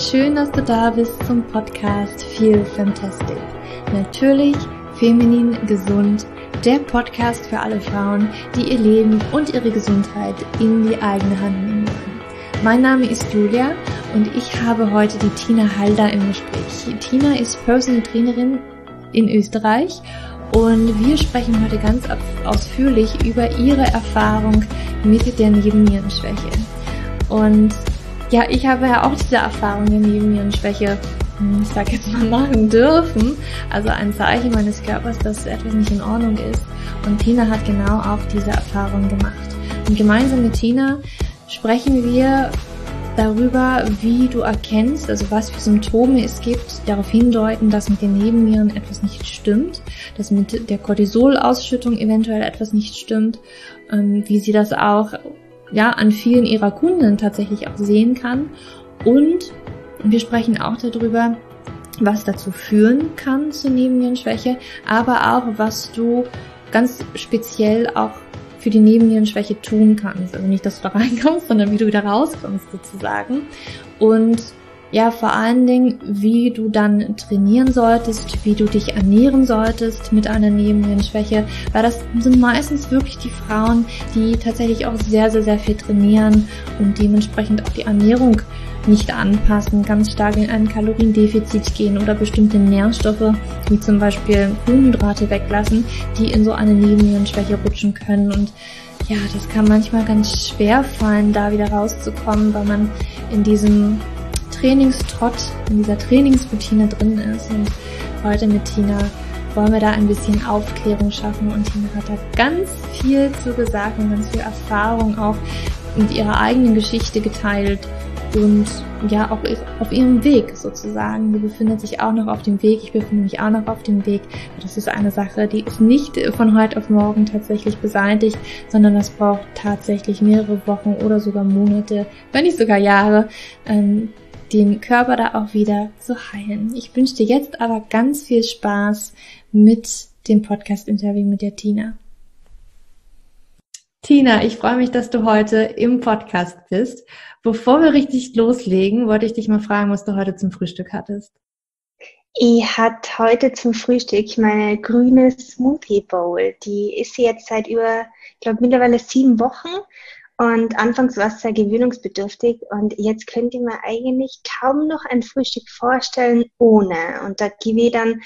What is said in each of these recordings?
schön, dass du da bist zum Podcast Feel Fantastic. Natürlich feminin gesund, der Podcast für alle Frauen, die ihr Leben und ihre Gesundheit in die eigene Hand nehmen wollen. Mein Name ist Julia und ich habe heute die Tina Halder im Gespräch. Tina ist Personal Trainerin in Österreich und wir sprechen heute ganz ausführlich über ihre Erfahrung mit der Nebennierenschwäche. Und ja, ich habe ja auch diese Erfahrung der Nebennierenschwäche, hm, ich sag jetzt mal, machen dürfen. Also ein Zeichen meines Körpers, dass etwas nicht in Ordnung ist. Und Tina hat genau auch diese Erfahrung gemacht. Und gemeinsam mit Tina sprechen wir darüber, wie du erkennst, also was für Symptome es gibt, darauf hindeuten, dass mit den Nebennieren etwas nicht stimmt, dass mit der Cortisolausschüttung eventuell etwas nicht stimmt, ähm, wie sie das auch ja, an vielen ihrer Kunden tatsächlich auch sehen kann. Und wir sprechen auch darüber, was dazu führen kann zur Nebennierenschwäche, aber auch, was du ganz speziell auch für die Nebennierenschwäche tun kannst. Also nicht, dass du da reinkommst, sondern wie du wieder rauskommst sozusagen. Und ja, vor allen Dingen, wie du dann trainieren solltest, wie du dich ernähren solltest mit einer Nebennierenschwäche, weil das sind meistens wirklich die Frauen, die tatsächlich auch sehr, sehr, sehr viel trainieren und dementsprechend auch die Ernährung nicht anpassen, ganz stark in ein Kaloriendefizit gehen oder bestimmte Nährstoffe, wie zum Beispiel Kohlenhydrate weglassen, die in so eine Nebennierenschwäche rutschen können. Und ja, das kann manchmal ganz schwer fallen, da wieder rauszukommen, weil man in diesem Trainingstrott, in dieser Trainingsroutine drin ist. Und heute mit Tina wollen wir da ein bisschen Aufklärung schaffen. Und Tina hat da ganz viel zu gesagt und ganz viel Erfahrung auch mit ihrer eigenen Geschichte geteilt und ja auch auf ihrem Weg sozusagen. Sie befindet sich auch noch auf dem Weg, ich befinde mich auch noch auf dem Weg. Das ist eine Sache, die ist nicht von heute auf morgen tatsächlich beseitigt, sondern das braucht tatsächlich mehrere Wochen oder sogar Monate, wenn nicht sogar Jahre, ähm, den Körper da auch wieder zu heilen. Ich wünsche dir jetzt aber ganz viel Spaß mit dem Podcast-Interview mit der Tina. Tina, ich freue mich, dass du heute im Podcast bist. Bevor wir richtig loslegen, wollte ich dich mal fragen, was du heute zum Frühstück hattest. Ich hatte heute zum Frühstück meine grüne Smoothie Bowl. Die ist jetzt seit über, ich glaube, mittlerweile sieben Wochen und anfangs war es sehr gewöhnungsbedürftig und jetzt könnte ich mir eigentlich kaum noch ein Frühstück vorstellen ohne. Und da gebe ich dann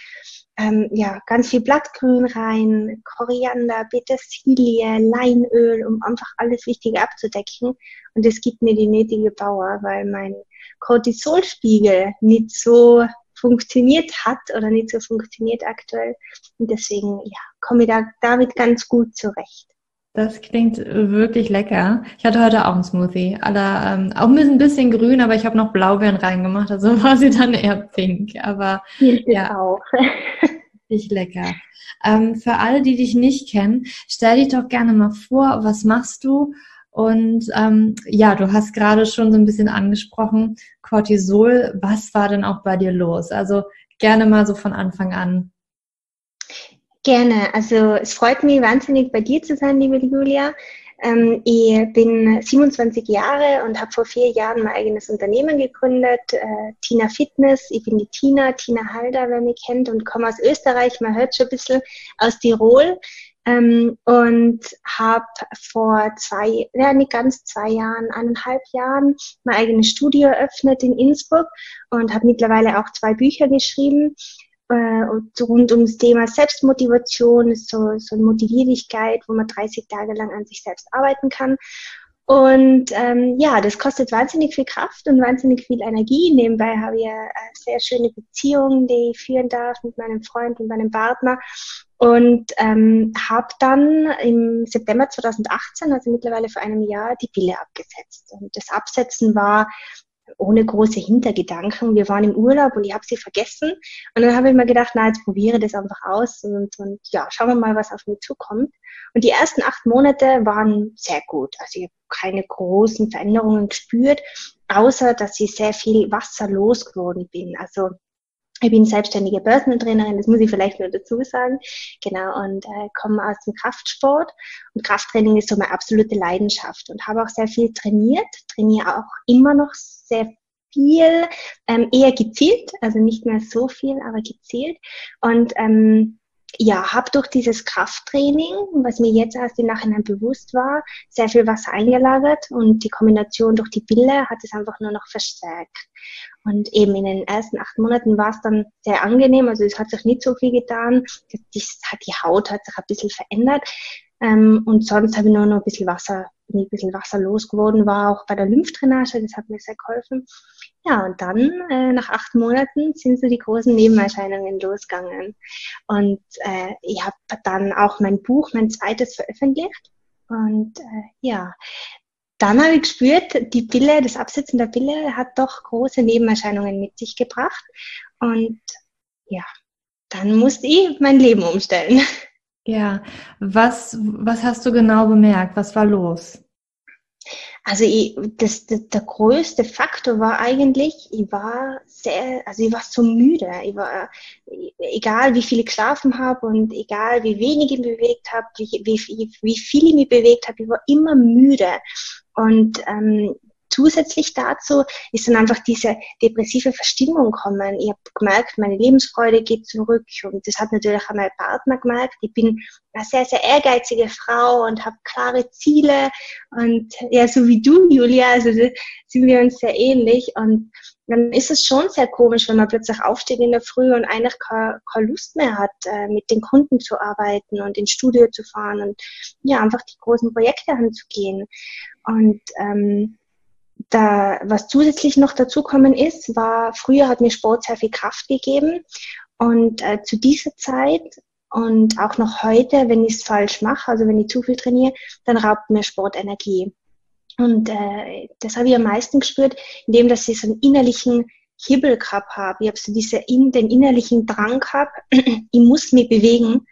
ähm, ja, ganz viel Blattgrün rein, Koriander, Petersilie, Leinöl, um einfach alles Wichtige abzudecken. Und es gibt mir die nötige Power, weil mein Cortisolspiegel nicht so funktioniert hat oder nicht so funktioniert aktuell. Und deswegen ja, komme ich da damit ganz gut zurecht. Das klingt wirklich lecker. Ich hatte heute auch einen Smoothie. Aller, ähm, auch ein bisschen grün, aber ich habe noch Blaubeeren reingemacht, also war sie dann eher pink. Aber Hilft ja, auch. richtig lecker. Ähm, für alle, die dich nicht kennen, stell dich doch gerne mal vor, was machst du? Und ähm, ja, du hast gerade schon so ein bisschen angesprochen, Cortisol. Was war denn auch bei dir los? Also gerne mal so von Anfang an. Gerne. Also es freut mich wahnsinnig, bei dir zu sein, liebe Julia. Ähm, ich bin 27 Jahre und habe vor vier Jahren mein eigenes Unternehmen gegründet, äh, Tina Fitness. Ich bin die Tina, Tina Halder, wer mich kennt, und komme aus Österreich. Man hört schon ein bisschen aus Tirol. Ähm, und habe vor zwei, ja nicht ganz zwei Jahren, eineinhalb Jahren mein eigenes Studio eröffnet in Innsbruck und habe mittlerweile auch zwei Bücher geschrieben äh, rund ums Thema Selbstmotivation, ist so, so eine Motivierigkeit, wo man 30 Tage lang an sich selbst arbeiten kann. Und ähm, ja, das kostet wahnsinnig viel Kraft und wahnsinnig viel Energie. Nebenbei habe ich eine sehr schöne Beziehung, die ich führen darf mit meinem Freund und meinem Partner. Und ähm, habe dann im September 2018, also mittlerweile vor einem Jahr, die Pille abgesetzt. Und das Absetzen war ohne große Hintergedanken. Wir waren im Urlaub und ich habe sie vergessen. Und dann habe ich mir gedacht, na, jetzt probiere das einfach aus und, und ja, schauen wir mal, was auf mich zukommt. Und die ersten acht Monate waren sehr gut. Also ich habe keine großen Veränderungen gespürt, außer dass ich sehr viel Wasser losgeworden bin. Also ich bin selbstständige Börsentrainerin, das muss ich vielleicht nur dazu sagen. Genau, und äh, komme aus dem Kraftsport. Und Krafttraining ist so meine absolute Leidenschaft und habe auch sehr viel trainiert, trainiere auch immer noch sehr viel, ähm, eher gezielt, also nicht mehr so viel, aber gezielt. Und ähm, ja, habe durch dieses Krafttraining, was mir jetzt erst im Nachhinein bewusst war, sehr viel Wasser eingelagert und die Kombination durch die Pille hat es einfach nur noch verstärkt. Und eben in den ersten acht Monaten war es dann sehr angenehm, also es hat sich nicht so viel getan, die, die Haut hat sich ein bisschen verändert ähm, und sonst habe ich nur noch ein bisschen Wasser, bin ich ein bisschen Wasser losgeworden, war auch bei der Lymphdrainage, das hat mir sehr geholfen. Ja, und dann äh, nach acht Monaten sind so die großen Nebenerscheinungen losgegangen. Und äh, ich habe dann auch mein Buch, mein zweites veröffentlicht. Und äh, ja, dann habe ich gespürt, die Pille, das Absetzen der Pille hat doch große Nebenerscheinungen mit sich gebracht. Und ja, dann musste ich mein Leben umstellen. Ja, was, was hast du genau bemerkt? Was war los? Also ich, das, das, der größte Faktor war eigentlich, ich war sehr, also ich war so müde. Ich war, egal wie viel ich geschlafen habe und egal wie wenig ich bewegt habe, wie, wie, wie viel ich mich bewegt habe, ich war immer müde. Und ähm, zusätzlich dazu ist dann einfach diese depressive Verstimmung kommen. Ich habe gemerkt, meine Lebensfreude geht zurück und das hat natürlich auch mein Partner gemerkt. Ich bin eine sehr, sehr ehrgeizige Frau und habe klare Ziele und ja, so wie du, Julia, also sind wir uns sehr ähnlich und dann ist es schon sehr komisch, wenn man plötzlich aufsteht in der Früh und eigentlich keine, Lust mehr hat, äh, mit den Kunden zu arbeiten und ins Studio zu fahren und ja, einfach die großen Projekte anzugehen. Und ähm, da, was zusätzlich noch dazukommen ist, war, früher hat mir Sport sehr viel Kraft gegeben. Und äh, zu dieser Zeit und auch noch heute, wenn ich es falsch mache, also wenn ich zu viel trainiere, dann raubt mir Sport Energie. Und äh, das habe ich am meisten gespürt, indem dass ich so einen innerlichen Hibbel gehabt habe. Ich habe so diese in, den innerlichen Drang gehabt, ich muss mich bewegen.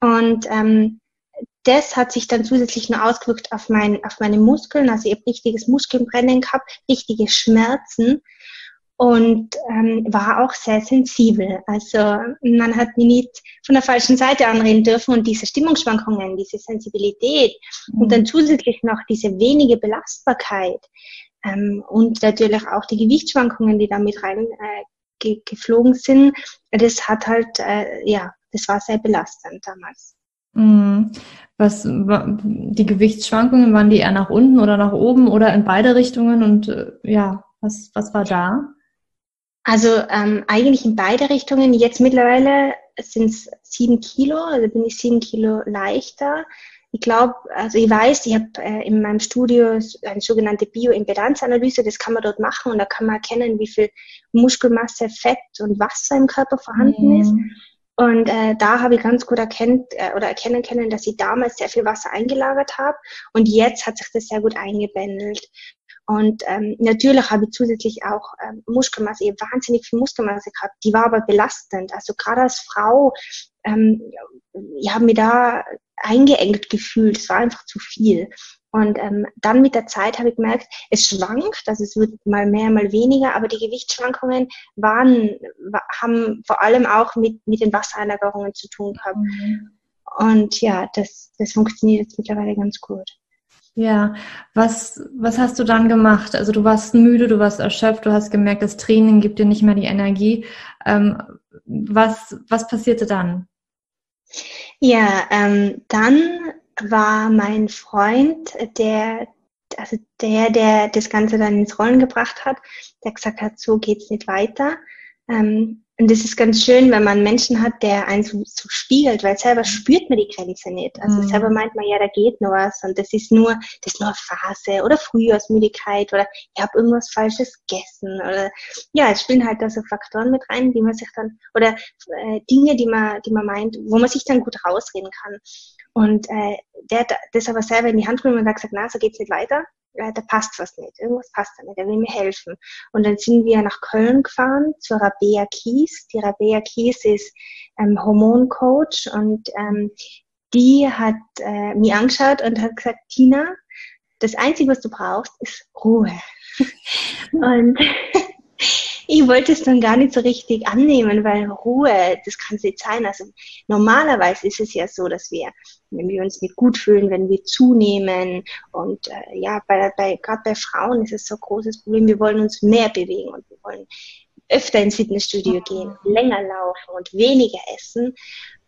Und ähm, das hat sich dann zusätzlich noch ausgewirkt auf, mein, auf meine Muskeln. Also ich habe richtiges Muskelbrennen gehabt, richtige Schmerzen und ähm, war auch sehr sensibel. Also man hat mich nicht von der falschen Seite anreden dürfen und diese Stimmungsschwankungen, diese Sensibilität mhm. und dann zusätzlich noch diese wenige Belastbarkeit ähm, und natürlich auch die Gewichtsschwankungen, die da mit rein äh, ge geflogen sind, das hat halt, äh, ja, das war sehr belastend damals. Mhm. Was die Gewichtsschwankungen waren die eher nach unten oder nach oben oder in beide Richtungen und äh, ja, was was war da? Also ähm, eigentlich in beide Richtungen. Jetzt mittlerweile sind es sieben Kilo, also bin ich sieben Kilo leichter. Ich glaube, also ich weiß, ich habe äh, in meinem Studio eine sogenannte Bioimpedanzanalyse, das kann man dort machen und da kann man erkennen, wie viel Muskelmasse, Fett und Wasser im Körper vorhanden mhm. ist. Und äh, da habe ich ganz gut erkennt äh, oder erkennen können, dass ich damals sehr viel Wasser eingelagert habe und jetzt hat sich das sehr gut eingebändelt. Und ähm, natürlich habe ich zusätzlich auch ähm, Muskelmasse, ich wahnsinnig viel Muskelmasse gehabt, die war aber belastend. Also gerade als Frau, ähm, ich habe mich da eingeengt gefühlt, es war einfach zu viel. Und ähm, dann mit der Zeit habe ich gemerkt, es schwankt, also es wird mal mehr, mal weniger, aber die Gewichtsschwankungen waren, haben vor allem auch mit, mit den Wassereinlagerungen zu tun gehabt. Mhm. Und ja, das, das funktioniert jetzt mittlerweile ganz gut. Ja, was, was hast du dann gemacht? Also du warst müde, du warst erschöpft, du hast gemerkt, das Training gibt dir nicht mehr die Energie. Ähm, was, was passierte dann? Ja, ähm, dann war mein Freund, der, also der, der das Ganze dann ins Rollen gebracht hat, der gesagt hat, so geht's nicht weiter. Ähm, und das ist ganz schön, wenn man Menschen hat, der einen so, so spiegelt, weil selber spürt man die Grenze nicht. Also mhm. selber meint man, ja, da geht noch was und das ist nur, das ist nur eine Phase oder Frühjahrsmüdigkeit oder ich habe irgendwas Falsches gegessen oder ja, es spielen halt da so Faktoren mit rein, die man sich dann oder äh, Dinge, die man, die man meint, wo man sich dann gut rausreden kann. Und äh, der hat das aber selber in die Hand genommen und hat gesagt, na, so geht's nicht weiter da passt was nicht, irgendwas passt da nicht, er will mir helfen. Und dann sind wir nach Köln gefahren zur Rabea Kies. Die Rabea Kies ist ähm, Hormoncoach und ähm, die hat äh, mir angeschaut und hat gesagt, Tina, das Einzige, was du brauchst, ist Ruhe. und ich wollte es dann gar nicht so richtig annehmen, weil Ruhe, das kann es nicht sein. Also normalerweise ist es ja so, dass wir, wenn wir uns nicht gut fühlen, wenn wir zunehmen und äh, ja, bei, bei gerade bei Frauen ist es so ein großes Problem, wir wollen uns mehr bewegen und wir wollen öfter ins Fitnessstudio gehen, länger laufen und weniger essen.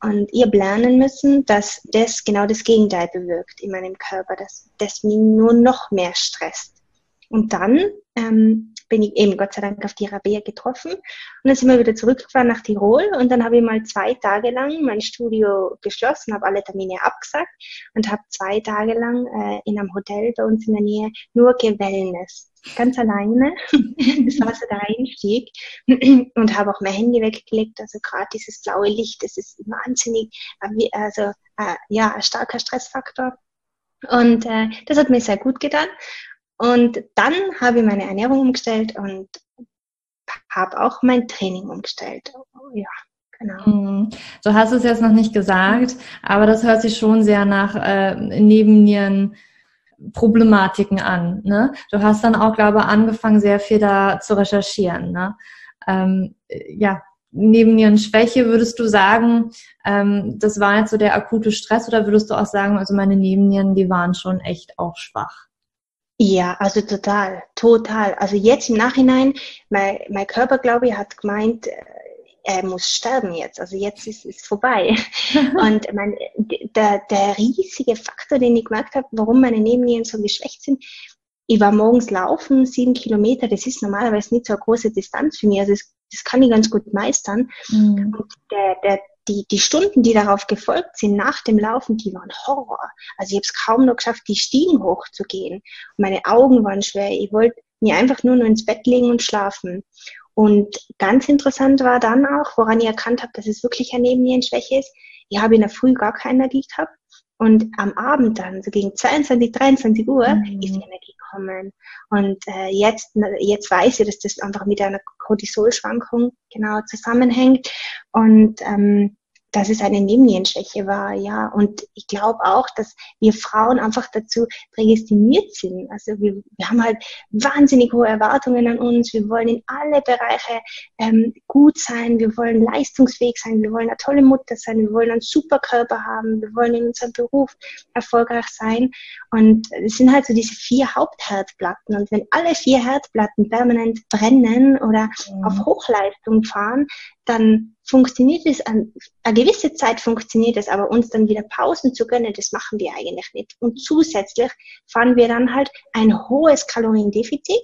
Und ihr lernen müssen, dass das genau das Gegenteil bewirkt in meinem Körper, dass das mich nur noch mehr stresst. Und dann ähm, bin ich eben Gott sei Dank auf die Rabea getroffen und dann sind wir wieder zurückgefahren nach Tirol und dann habe ich mal zwei Tage lang mein Studio geschlossen, habe alle Termine abgesagt und habe zwei Tage lang äh, in einem Hotel bei uns in der Nähe nur gewellness ganz alleine. Das war so der Einstieg und habe auch mein Handy weggelegt. Also gerade dieses blaue Licht, das ist wahnsinnig, äh, also äh, ja, ein starker Stressfaktor. Und äh, das hat mir sehr gut getan. Und dann habe ich meine Ernährung umgestellt und habe auch mein Training umgestellt. Ja, genau. Mhm. Du hast es jetzt noch nicht gesagt, aber das hört sich schon sehr nach äh, Nebennieren Problematiken an. Ne? Du hast dann auch, glaube ich, angefangen, sehr viel da zu recherchieren. Ne? Ähm, ja, neben Schwäche würdest du sagen, ähm, das war jetzt so der akute Stress oder würdest du auch sagen, also meine Nebennieren, die waren schon echt auch schwach? Ja, also total, total. Also jetzt im Nachhinein, mein, mein Körper, glaube ich, hat gemeint, äh, er muss sterben jetzt. Also jetzt ist es vorbei. Und mein, der, der riesige Faktor, den ich gemerkt habe, warum meine Nebennieren so geschwächt sind, ich war morgens laufen, sieben Kilometer, das ist normalerweise nicht so eine große Distanz für mich. Also das, das kann ich ganz gut meistern. Mhm. Und der, der, die, die Stunden, die darauf gefolgt sind, nach dem Laufen, die waren Horror. Also ich habe es kaum noch geschafft, die Stiegen hochzugehen. Meine Augen waren schwer. Ich wollte mir einfach nur noch ins Bett legen und schlafen. Und ganz interessant war dann auch, woran ich erkannt habe, dass es wirklich eine Nebennierenschwäche ist. Ich habe in der Früh gar keine Energie gehabt. Und am Abend dann, so gegen 22, 23 Uhr, mhm. ist die Energie gekommen. Und äh, jetzt, jetzt weiß ich, dass das einfach mit einer Cortisolschwankung genau zusammenhängt. Und ähm, dass es eine Nebennierenschwäche war, ja. Und ich glaube auch, dass wir Frauen einfach dazu prädestiniert sind. Also wir, wir haben halt wahnsinnig hohe Erwartungen an uns. Wir wollen in alle Bereiche ähm, gut sein. Wir wollen leistungsfähig sein. Wir wollen eine tolle Mutter sein. Wir wollen einen super Körper haben. Wir wollen in unserem Beruf erfolgreich sein. Und es sind halt so diese vier Hauptherdplatten. Und wenn alle vier Herdplatten permanent brennen oder mhm. auf Hochleistung fahren, dann funktioniert es, an, eine gewisse Zeit funktioniert es, aber uns dann wieder Pausen zu gönnen, das machen wir eigentlich nicht. Und zusätzlich fahren wir dann halt ein hohes Kaloriendefizit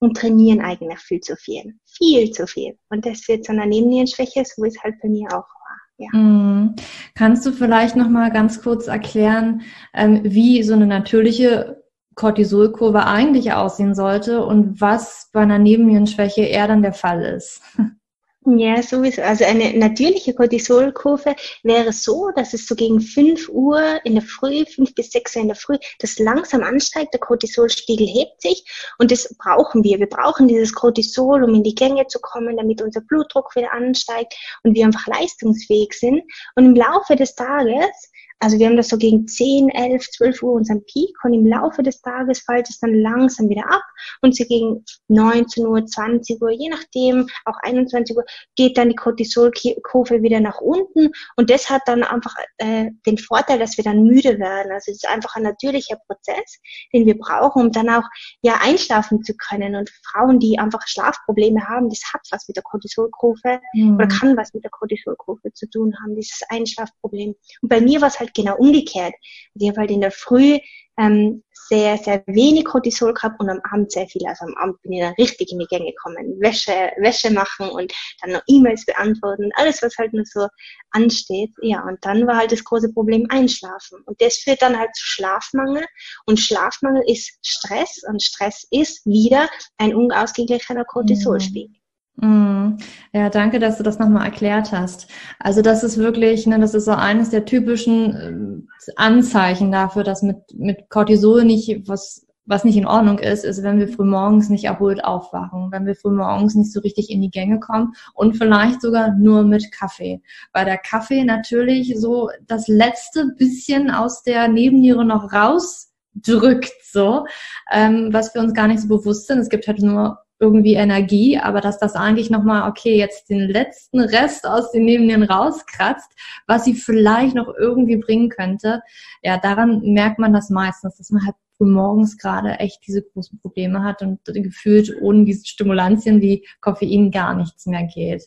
und trainieren eigentlich viel zu viel. Viel zu viel. Und das wird zu einer Nebennierenschwäche, so wie es halt bei mir auch war. Ja. Mhm. Kannst du vielleicht nochmal ganz kurz erklären, ähm, wie so eine natürliche Cortisolkurve eigentlich aussehen sollte und was bei einer Nebennierenschwäche eher dann der Fall ist? Ja, sowieso. Also eine natürliche Cortisolkurve wäre so, dass es so gegen 5 Uhr in der Früh, 5 bis 6 Uhr in der Früh, das langsam ansteigt, der Cortisolspiegel hebt sich und das brauchen wir. Wir brauchen dieses Cortisol, um in die Gänge zu kommen, damit unser Blutdruck wieder ansteigt und wir einfach leistungsfähig sind. Und im Laufe des Tages also wir haben das so gegen 10, 11, 12 Uhr unseren Peak und im Laufe des Tages fällt es dann langsam wieder ab und so gegen 19 Uhr, 20 Uhr, je nachdem, auch 21 Uhr, geht dann die Cortisolkurve wieder nach unten und das hat dann einfach äh, den Vorteil, dass wir dann müde werden. Also es ist einfach ein natürlicher Prozess, den wir brauchen, um dann auch ja einschlafen zu können. Und Frauen, die einfach Schlafprobleme haben, das hat was mit der Cortisolkurve mhm. oder kann was mit der Cortisolkurve zu tun haben, dieses Einschlafproblem. Und bei mir war es halt genau umgekehrt. Also ich habe halt in der Früh ähm, sehr, sehr wenig Cortisol gehabt und am Abend sehr viel. Also am Abend bin ich dann richtig in die Gänge gekommen. Wäsche, Wäsche machen und dann noch E-Mails beantworten, alles, was halt nur so ansteht. Ja, und dann war halt das große Problem Einschlafen. Und das führt dann halt zu Schlafmangel. Und Schlafmangel ist Stress und Stress ist wieder ein unausgeglichener Cortisolspiegel. Mhm. Mm. Ja, danke, dass du das nochmal erklärt hast. Also das ist wirklich, ne, das ist so eines der typischen äh, Anzeichen dafür, dass mit, mit Cortisol nicht was, was nicht in Ordnung ist, ist, wenn wir früh morgens nicht erholt aufwachen, wenn wir früh morgens nicht so richtig in die Gänge kommen und vielleicht sogar nur mit Kaffee. Weil der Kaffee natürlich so das letzte bisschen aus der Nebenniere noch rausdrückt, so, ähm, was wir uns gar nicht so bewusst sind. Es gibt halt nur irgendwie Energie, aber dass das eigentlich nochmal, okay, jetzt den letzten Rest aus den Nebennieren rauskratzt, was sie vielleicht noch irgendwie bringen könnte, ja, daran merkt man das meistens, dass man halt morgens gerade echt diese großen Probleme hat und gefühlt ohne diese Stimulantien wie Koffein gar nichts mehr geht.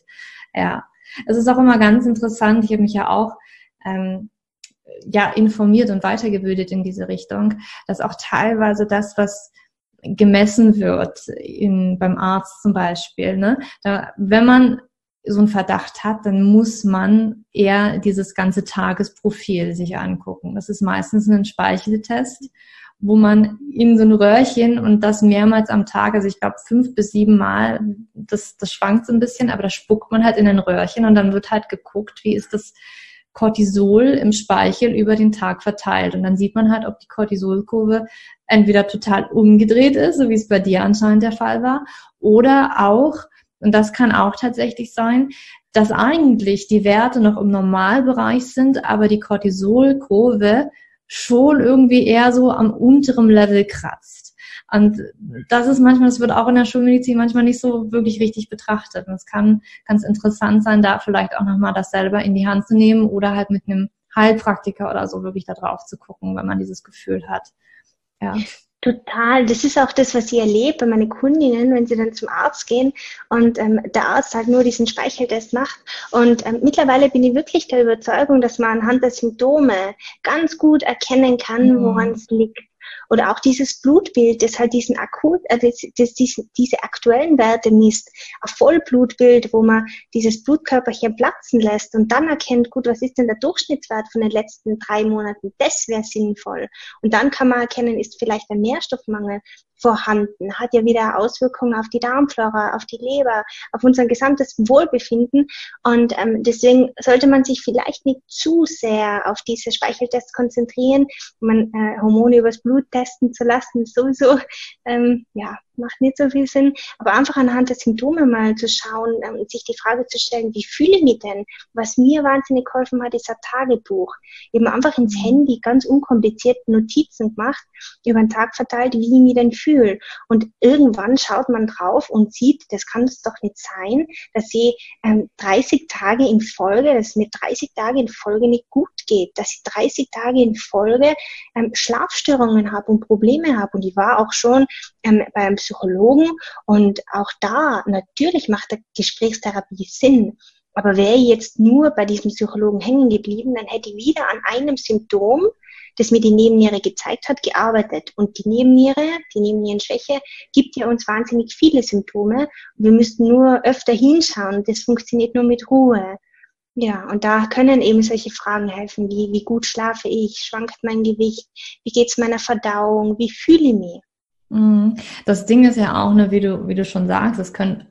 Ja, es ist auch immer ganz interessant. Ich habe mich ja auch ähm, ja informiert und weitergebildet in diese Richtung, dass auch teilweise das, was gemessen wird in, beim Arzt zum Beispiel. Ne? Da, wenn man so einen Verdacht hat, dann muss man eher dieses ganze Tagesprofil sich angucken. Das ist meistens ein Speicheltest, wo man in so ein Röhrchen und das mehrmals am Tag, also ich glaube fünf bis sieben Mal, das, das schwankt so ein bisschen, aber da spuckt man halt in ein Röhrchen und dann wird halt geguckt, wie ist das Cortisol im Speichel über den Tag verteilt. Und dann sieht man halt, ob die Cortisolkurve entweder total umgedreht ist, so wie es bei dir anscheinend der Fall war, oder auch, und das kann auch tatsächlich sein, dass eigentlich die Werte noch im Normalbereich sind, aber die Cortisolkurve schon irgendwie eher so am unteren Level kratzt. Und das ist manchmal, das wird auch in der Schulmedizin manchmal nicht so wirklich richtig betrachtet. Und es kann ganz interessant sein, da vielleicht auch nochmal das selber in die Hand zu nehmen oder halt mit einem Heilpraktiker oder so wirklich da drauf zu gucken, wenn man dieses Gefühl hat. Ja. Total. Das ist auch das, was ich erlebe bei meinen Kundinnen, wenn sie dann zum Arzt gehen und ähm, der Arzt halt nur diesen Speicheltest macht. Und ähm, mittlerweile bin ich wirklich der Überzeugung, dass man anhand der Symptome ganz gut erkennen kann, mhm. woran es liegt. Oder auch dieses Blutbild, das halt diesen akut, äh, das, das, diese, diese aktuellen Werte misst. Ein Vollblutbild, wo man dieses Blutkörperchen platzen lässt und dann erkennt, gut, was ist denn der Durchschnittswert von den letzten drei Monaten? Das wäre sinnvoll. Und dann kann man erkennen, ist vielleicht ein Nährstoffmangel vorhanden, hat ja wieder Auswirkungen auf die Darmflora, auf die Leber, auf unser gesamtes Wohlbefinden. Und ähm, deswegen sollte man sich vielleicht nicht zu sehr auf diese Speicheltests konzentrieren. Man äh, Hormone übers Blut testen zu lassen, ist sowieso ähm, ja macht nicht so viel Sinn, aber einfach anhand der Symptome mal zu schauen ähm, und sich die Frage zu stellen, wie fühle ich mich denn? Was mir wahnsinnig geholfen hat, ist ein Tagebuch. Eben einfach ins mhm. Handy ganz unkompliziert Notizen gemacht, über den Tag verteilt, wie ich mich denn fühle. Und irgendwann schaut man drauf und sieht, das kann es doch nicht sein, dass ich ähm, 30 Tage in Folge, dass es mir 30 Tage in Folge nicht gut geht, dass ich 30 Tage in Folge ähm, Schlafstörungen habe und Probleme habe. Und ich war auch schon ähm, beim Psychologen und auch da natürlich macht der Gesprächstherapie Sinn. Aber wäre ich jetzt nur bei diesem Psychologen hängen geblieben, dann hätte ich wieder an einem Symptom, das mir die Nebenniere gezeigt hat, gearbeitet. Und die Nebenniere, die Nebennierenschwäche, gibt ja uns wahnsinnig viele Symptome. Wir müssten nur öfter hinschauen. Das funktioniert nur mit Ruhe. Ja, und da können eben solche Fragen helfen, wie, wie gut schlafe ich, schwankt mein Gewicht, wie geht's meiner Verdauung, wie fühle ich mich? Mhm. Das Ding ist ja auch, ne, wie du, wie du schon sagst, es können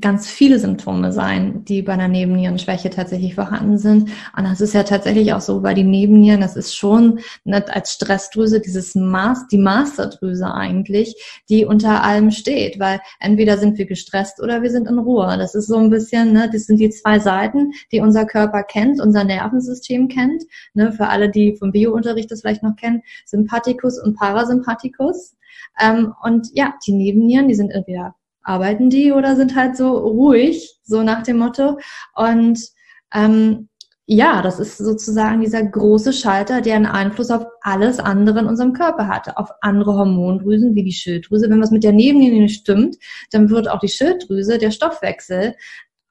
ganz viele Symptome sein, die bei einer Nebennierenschwäche tatsächlich vorhanden sind. Und das ist ja tatsächlich auch so bei den Nebennieren, das ist schon ne, als Stressdrüse dieses Maß, die Masterdrüse eigentlich, die unter allem steht, weil entweder sind wir gestresst oder wir sind in Ruhe. Das ist so ein bisschen, ne, das sind die zwei Seiten, die unser Körper kennt, unser Nervensystem kennt. Ne, für alle, die vom Biounterricht das vielleicht noch kennen, Sympathikus und Parasympathikus. Ähm, und ja, die Nebennieren, die sind entweder arbeiten die oder sind halt so ruhig, so nach dem Motto. Und ähm, ja, das ist sozusagen dieser große Schalter, der einen Einfluss auf alles andere in unserem Körper hat, auf andere Hormondrüsen wie die Schilddrüse. Wenn was mit der Nebenlinie nicht stimmt, dann wird auch die Schilddrüse, der Stoffwechsel,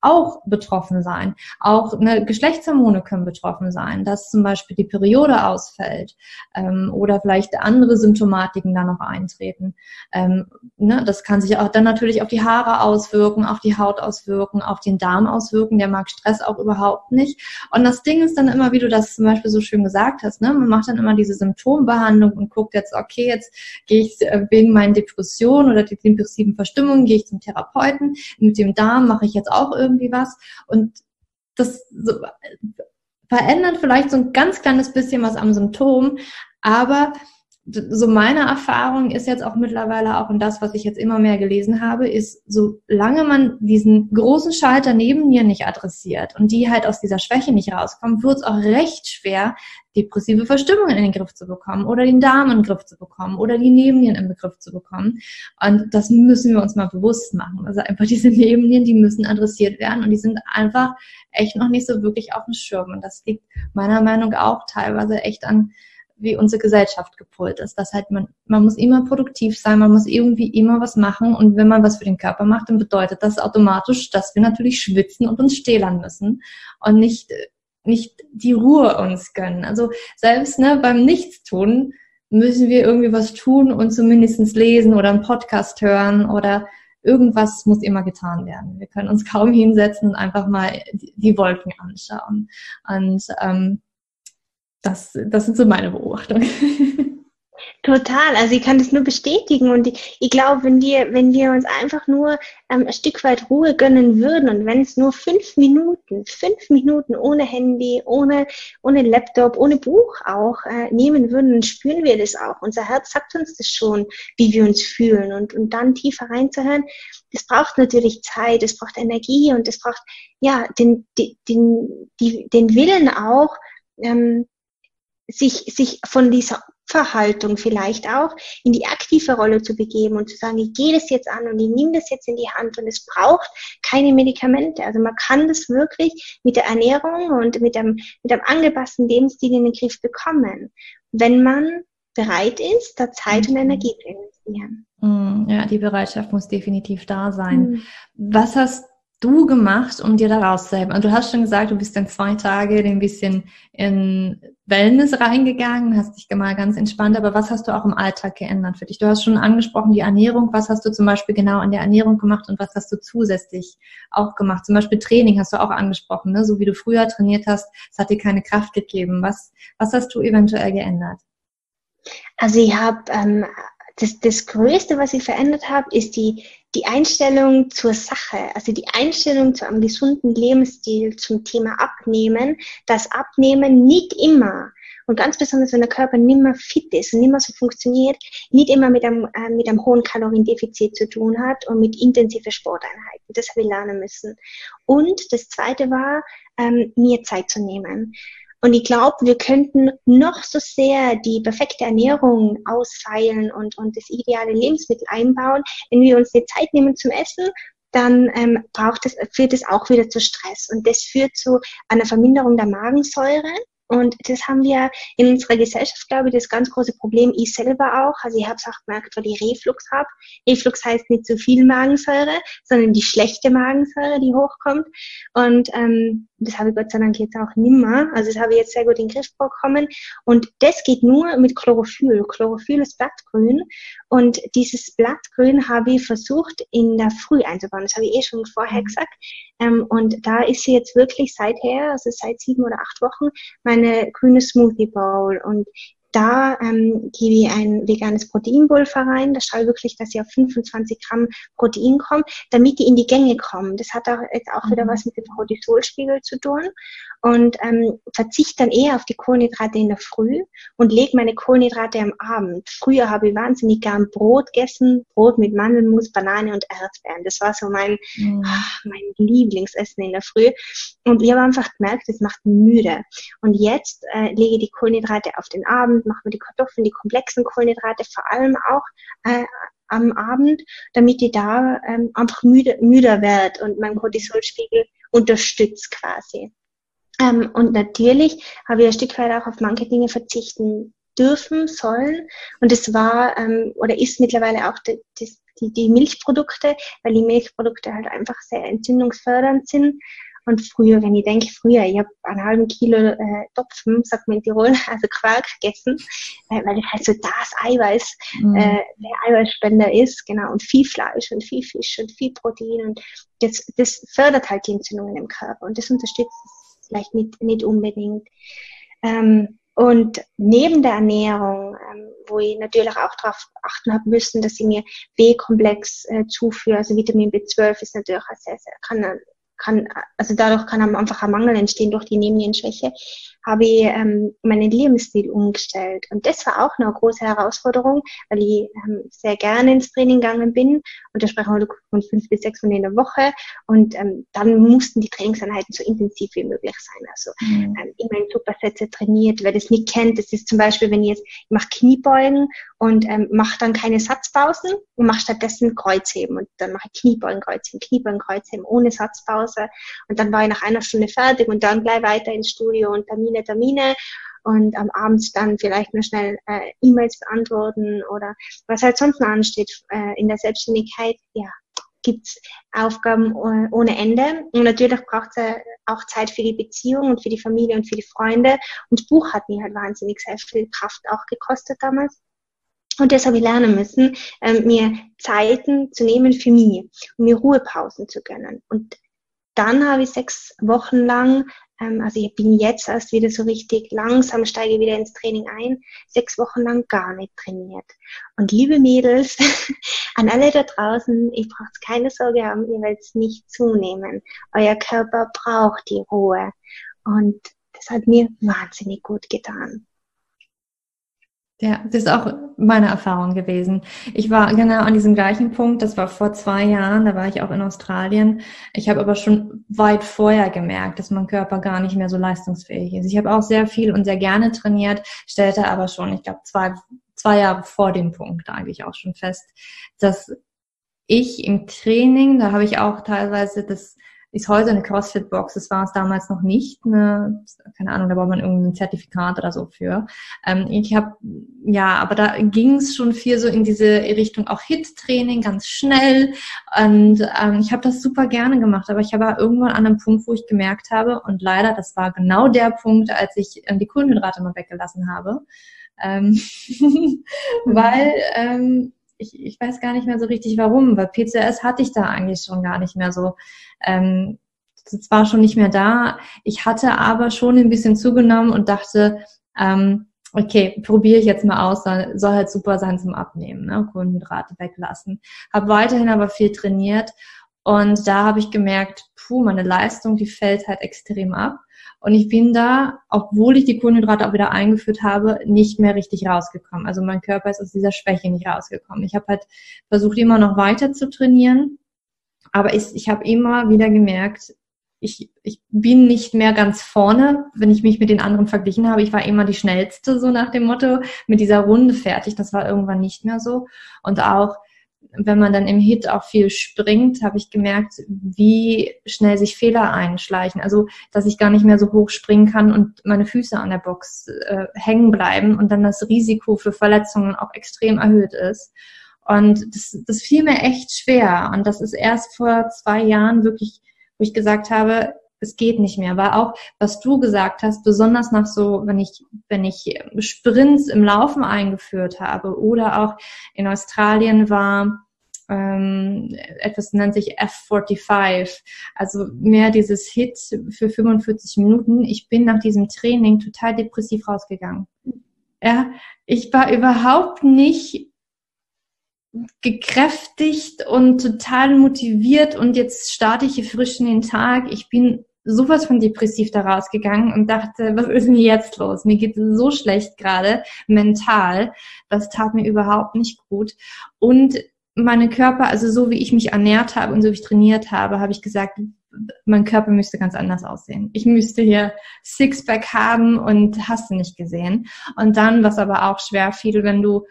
auch betroffen sein. Auch ne, Geschlechtshormone können betroffen sein, dass zum Beispiel die Periode ausfällt ähm, oder vielleicht andere Symptomatiken da noch eintreten. Ähm, ne, das kann sich auch dann natürlich auf die Haare auswirken, auf die Haut auswirken, auf den Darm auswirken. Der mag Stress auch überhaupt nicht. Und das Ding ist dann immer, wie du das zum Beispiel so schön gesagt hast, ne, man macht dann immer diese Symptombehandlung und guckt jetzt, okay, jetzt gehe ich äh, wegen meinen Depressionen oder depressiven Verstimmungen, gehe ich zum Therapeuten. Mit dem Darm mache ich jetzt auch irgendwie irgendwie was. Und das so, verändert vielleicht so ein ganz kleines bisschen was am Symptom, aber so meine Erfahrung ist jetzt auch mittlerweile auch und das, was ich jetzt immer mehr gelesen habe, ist, solange man diesen großen Schalter neben mir nicht adressiert und die halt aus dieser Schwäche nicht rauskommen, wird es auch recht schwer, depressive Verstimmungen in den Griff zu bekommen oder den Darm in den Griff zu bekommen oder die Nebennieren im Begriff zu bekommen. Und das müssen wir uns mal bewusst machen. Also einfach diese Nebennieren, die müssen adressiert werden und die sind einfach echt noch nicht so wirklich auf dem Schirm. Und das liegt meiner Meinung auch teilweise echt an wie unsere Gesellschaft gepolt ist. Das halt man, man muss immer produktiv sein, man muss irgendwie immer was machen und wenn man was für den Körper macht, dann bedeutet das automatisch, dass wir natürlich schwitzen und uns stählern müssen und nicht, nicht die Ruhe uns gönnen. Also selbst ne, beim Nichtstun müssen wir irgendwie was tun und zumindest lesen oder einen Podcast hören oder irgendwas muss immer getan werden. Wir können uns kaum hinsetzen und einfach mal die Wolken anschauen. Und ähm, das, das sind so meine Beobachtungen. Total, also ich kann das nur bestätigen und ich, ich glaube, wenn wir, wenn wir uns einfach nur ähm, ein Stück weit Ruhe gönnen würden und wenn es nur fünf Minuten, fünf Minuten ohne Handy, ohne, ohne Laptop, ohne Buch auch äh, nehmen würden, dann spüren wir das auch. Unser Herz sagt uns das schon, wie wir uns fühlen und, und dann tiefer reinzuhören, das braucht natürlich Zeit, es braucht Energie und es braucht ja den, den, den, den Willen auch, ähm, sich, sich von dieser Opferhaltung vielleicht auch in die aktive Rolle zu begeben und zu sagen, ich gehe das jetzt an und ich nehme das jetzt in die Hand und es braucht keine Medikamente. Also man kann das wirklich mit der Ernährung und mit einem, mit einem angepassten Lebensstil in den Griff bekommen, wenn man bereit ist, da Zeit und mhm. Energie zu investieren. Mhm. Ja, die Bereitschaft muss definitiv da sein. Mhm. Was hast du gemacht, um dir da rauszuhelfen? Und du hast schon gesagt, du bist dann zwei Tage ein bisschen in Wellness reingegangen, hast dich mal ganz entspannt, aber was hast du auch im Alltag geändert für dich? Du hast schon angesprochen, die Ernährung. Was hast du zum Beispiel genau an der Ernährung gemacht und was hast du zusätzlich auch gemacht? Zum Beispiel Training hast du auch angesprochen, ne? so wie du früher trainiert hast, es hat dir keine Kraft gegeben. Was, was hast du eventuell geändert? Also ich habe ähm, das, das Größte, was ich verändert habe, ist die, die Einstellung zur Sache, also die Einstellung zu einem gesunden Lebensstil zum Thema Abnehmen, das Abnehmen nicht immer und ganz besonders, wenn der Körper nicht mehr fit ist und nicht mehr so funktioniert, nicht immer mit einem, äh, mit einem hohen Kaloriendefizit zu tun hat und mit intensiven Sporteinheiten. Das habe ich lernen müssen. Und das Zweite war, ähm, mir Zeit zu nehmen. Und ich glaube, wir könnten noch so sehr die perfekte Ernährung ausfeilen und, und das ideale Lebensmittel einbauen. Wenn wir uns die Zeit nehmen zum Essen, dann ähm, braucht es, führt es auch wieder zu Stress. Und das führt zu einer Verminderung der Magensäure. Und das haben wir in unserer Gesellschaft, glaube ich, das ganz große Problem. Ich selber auch. Also ich habe es auch gemerkt, weil ich Reflux habe. Reflux heißt nicht zu viel Magensäure, sondern die schlechte Magensäure, die hochkommt. Und ähm, das habe ich Gott sei Dank jetzt auch nimmer. Also das habe ich jetzt sehr gut in den Griff bekommen. Und das geht nur mit Chlorophyll. Chlorophyll ist Blattgrün. Und dieses Blattgrün habe ich versucht in der Früh einzubauen. Das habe ich eh schon vorher mhm. gesagt. Ähm, und da ist sie jetzt wirklich seither, also seit sieben oder acht Wochen, meine grüne Smoothie Bowl. Und da ähm, gebe ich ein veganes Proteinpulver rein. Da schaue ich wirklich, dass ich auf 25 Gramm Protein komme, damit die in die Gänge kommen. Das hat auch, jetzt auch wieder mhm. was mit dem Cortisolspiegel zu tun. Und ähm, verzichte dann eher auf die Kohlenhydrate in der Früh und lege meine Kohlenhydrate am Abend. Früher habe ich wahnsinnig gern Brot gegessen, Brot mit Mandelmus, Banane und Erdbeeren. Das war so mein, mhm. ach, mein Lieblingsessen in der Früh. Und ich habe einfach gemerkt, das macht müde. Und jetzt äh, lege ich die Kohlenhydrate auf den Abend Abend machen wir die Kartoffeln, die komplexen Kohlenhydrate vor allem auch äh, am Abend, damit die da ähm, einfach müde, müder wird und mein Cortisolspiegel unterstützt quasi. Ähm, und natürlich habe ich ein Stück weit auch auf manche Dinge verzichten dürfen, sollen. Und es war ähm, oder ist mittlerweile auch die, die, die Milchprodukte, weil die Milchprodukte halt einfach sehr entzündungsfördernd sind. Und früher, wenn ich denke, früher, ich habe einen halben Kilo äh, Topfen, sagt man in Tirol, also Quark gegessen, äh, weil das halt so das Eiweiß, mhm. äh, der Eiweißspender ist, genau, und viel Fleisch und viel Fisch und viel Protein und das, das fördert halt die Entzündungen im Körper und das unterstützt es vielleicht nicht, nicht unbedingt. Ähm, und neben der Ernährung, ähm, wo ich natürlich auch darauf achten habe müssen, dass ich mir B-Komplex äh, zuführe, also Vitamin B12 ist natürlich auch sehr, sehr, kann kann, also dadurch kann einfach ein Mangel entstehen durch die Nebennierenschwäche, habe ich ähm, meinen Lebensstil umgestellt. Und das war auch eine große Herausforderung, weil ich ähm, sehr gerne ins Training gegangen bin. Und da sprechen wir von fünf bis sechs Stunden in der Woche. Und ähm, dann mussten die Trainingseinheiten so intensiv wie möglich sein. Also mhm. ähm, immer in Supersätze trainiert. Wer das nicht kennt, das ist zum Beispiel, wenn ich jetzt, ich mache Kniebeugen und ähm, mache dann keine Satzpausen und mache stattdessen Kreuzheben. Und dann mache ich Kniebeugen, Kreuzheben, Kniebeugen, Kreuzheben ohne Satzpause. Und dann war ich nach einer Stunde fertig und dann gleich weiter ins Studio und Termine, Termine und am Abend dann vielleicht nur schnell äh, E-Mails beantworten oder was halt sonst noch ansteht äh, in der Selbstständigkeit. Ja, gibt's Aufgaben ohne Ende. Und natürlich braucht es auch Zeit für die Beziehung und für die Familie und für die Freunde. Und das Buch hat mir halt wahnsinnig sehr viel Kraft auch gekostet damals. Und das habe ich lernen müssen, ähm, mir Zeiten zu nehmen für mich und mir Ruhepausen zu gönnen. Und dann habe ich sechs Wochen lang, ähm, also ich bin jetzt erst wieder so richtig langsam, steige wieder ins Training ein, sechs Wochen lang gar nicht trainiert. Und liebe Mädels, an alle da draußen, ihr braucht keine Sorge haben, ihr werdet nicht zunehmen. Euer Körper braucht die Ruhe. Und das hat mir wahnsinnig gut getan. Ja, das ist auch meine Erfahrung gewesen. Ich war genau an diesem gleichen Punkt, das war vor zwei Jahren, da war ich auch in Australien. Ich habe aber schon weit vorher gemerkt, dass mein Körper gar nicht mehr so leistungsfähig ist. Ich habe auch sehr viel und sehr gerne trainiert, stellte aber schon, ich glaube, zwei, zwei Jahre vor dem Punkt eigentlich auch schon fest, dass ich im Training, da habe ich auch teilweise das ist heute eine CrossFit-Box. Das war es damals noch nicht. Eine, keine Ahnung, da braucht man irgendein Zertifikat oder so für. Ähm, ich habe, ja, aber da ging es schon viel so in diese Richtung auch Hit-Training, ganz schnell. Und ähm, ich habe das super gerne gemacht. Aber ich habe irgendwann an einem Punkt, wo ich gemerkt habe, und leider, das war genau der Punkt, als ich ähm, die Kohlenhydrate mal weggelassen habe. Ähm, weil ähm, ich, ich weiß gar nicht mehr so richtig warum, weil PCS hatte ich da eigentlich schon gar nicht mehr so. Ähm, das war schon nicht mehr da. Ich hatte aber schon ein bisschen zugenommen und dachte, ähm, okay, probiere ich jetzt mal aus, soll, soll halt super sein zum Abnehmen, ne? Kohlenhydrate weglassen. Habe weiterhin aber viel trainiert und da habe ich gemerkt, puh, meine Leistung, die fällt halt extrem ab. Und ich bin da, obwohl ich die Kohlenhydrate auch wieder eingeführt habe, nicht mehr richtig rausgekommen. Also mein Körper ist aus dieser Schwäche nicht rausgekommen. Ich habe halt versucht, immer noch weiter zu trainieren, aber ich, ich habe immer wieder gemerkt, ich, ich bin nicht mehr ganz vorne, wenn ich mich mit den anderen verglichen habe. Ich war immer die schnellste, so nach dem Motto, mit dieser Runde fertig. Das war irgendwann nicht mehr so. Und auch wenn man dann im Hit auch viel springt, habe ich gemerkt, wie schnell sich Fehler einschleichen. Also, dass ich gar nicht mehr so hoch springen kann und meine Füße an der Box äh, hängen bleiben und dann das Risiko für Verletzungen auch extrem erhöht ist. Und das, das fiel mir echt schwer. Und das ist erst vor zwei Jahren wirklich, wo ich gesagt habe, es geht nicht mehr. Weil auch, was du gesagt hast, besonders nach so, wenn ich, wenn ich Sprints im Laufen eingeführt habe oder auch in Australien war, ähm, etwas nennt sich F45, also mehr dieses Hit für 45 Minuten. Ich bin nach diesem Training total depressiv rausgegangen. Ja, ich war überhaupt nicht gekräftigt und total motiviert und jetzt starte ich hier frisch in den Tag. Ich bin sowas von depressiv da rausgegangen und dachte, was ist denn jetzt los? Mir geht es so schlecht gerade mental. Das tat mir überhaupt nicht gut. Und meine Körper, also so wie ich mich ernährt habe und so wie ich trainiert habe, habe ich gesagt, mein Körper müsste ganz anders aussehen. Ich müsste hier Sixpack haben und hast du nicht gesehen. Und dann, was aber auch schwer fiel, wenn du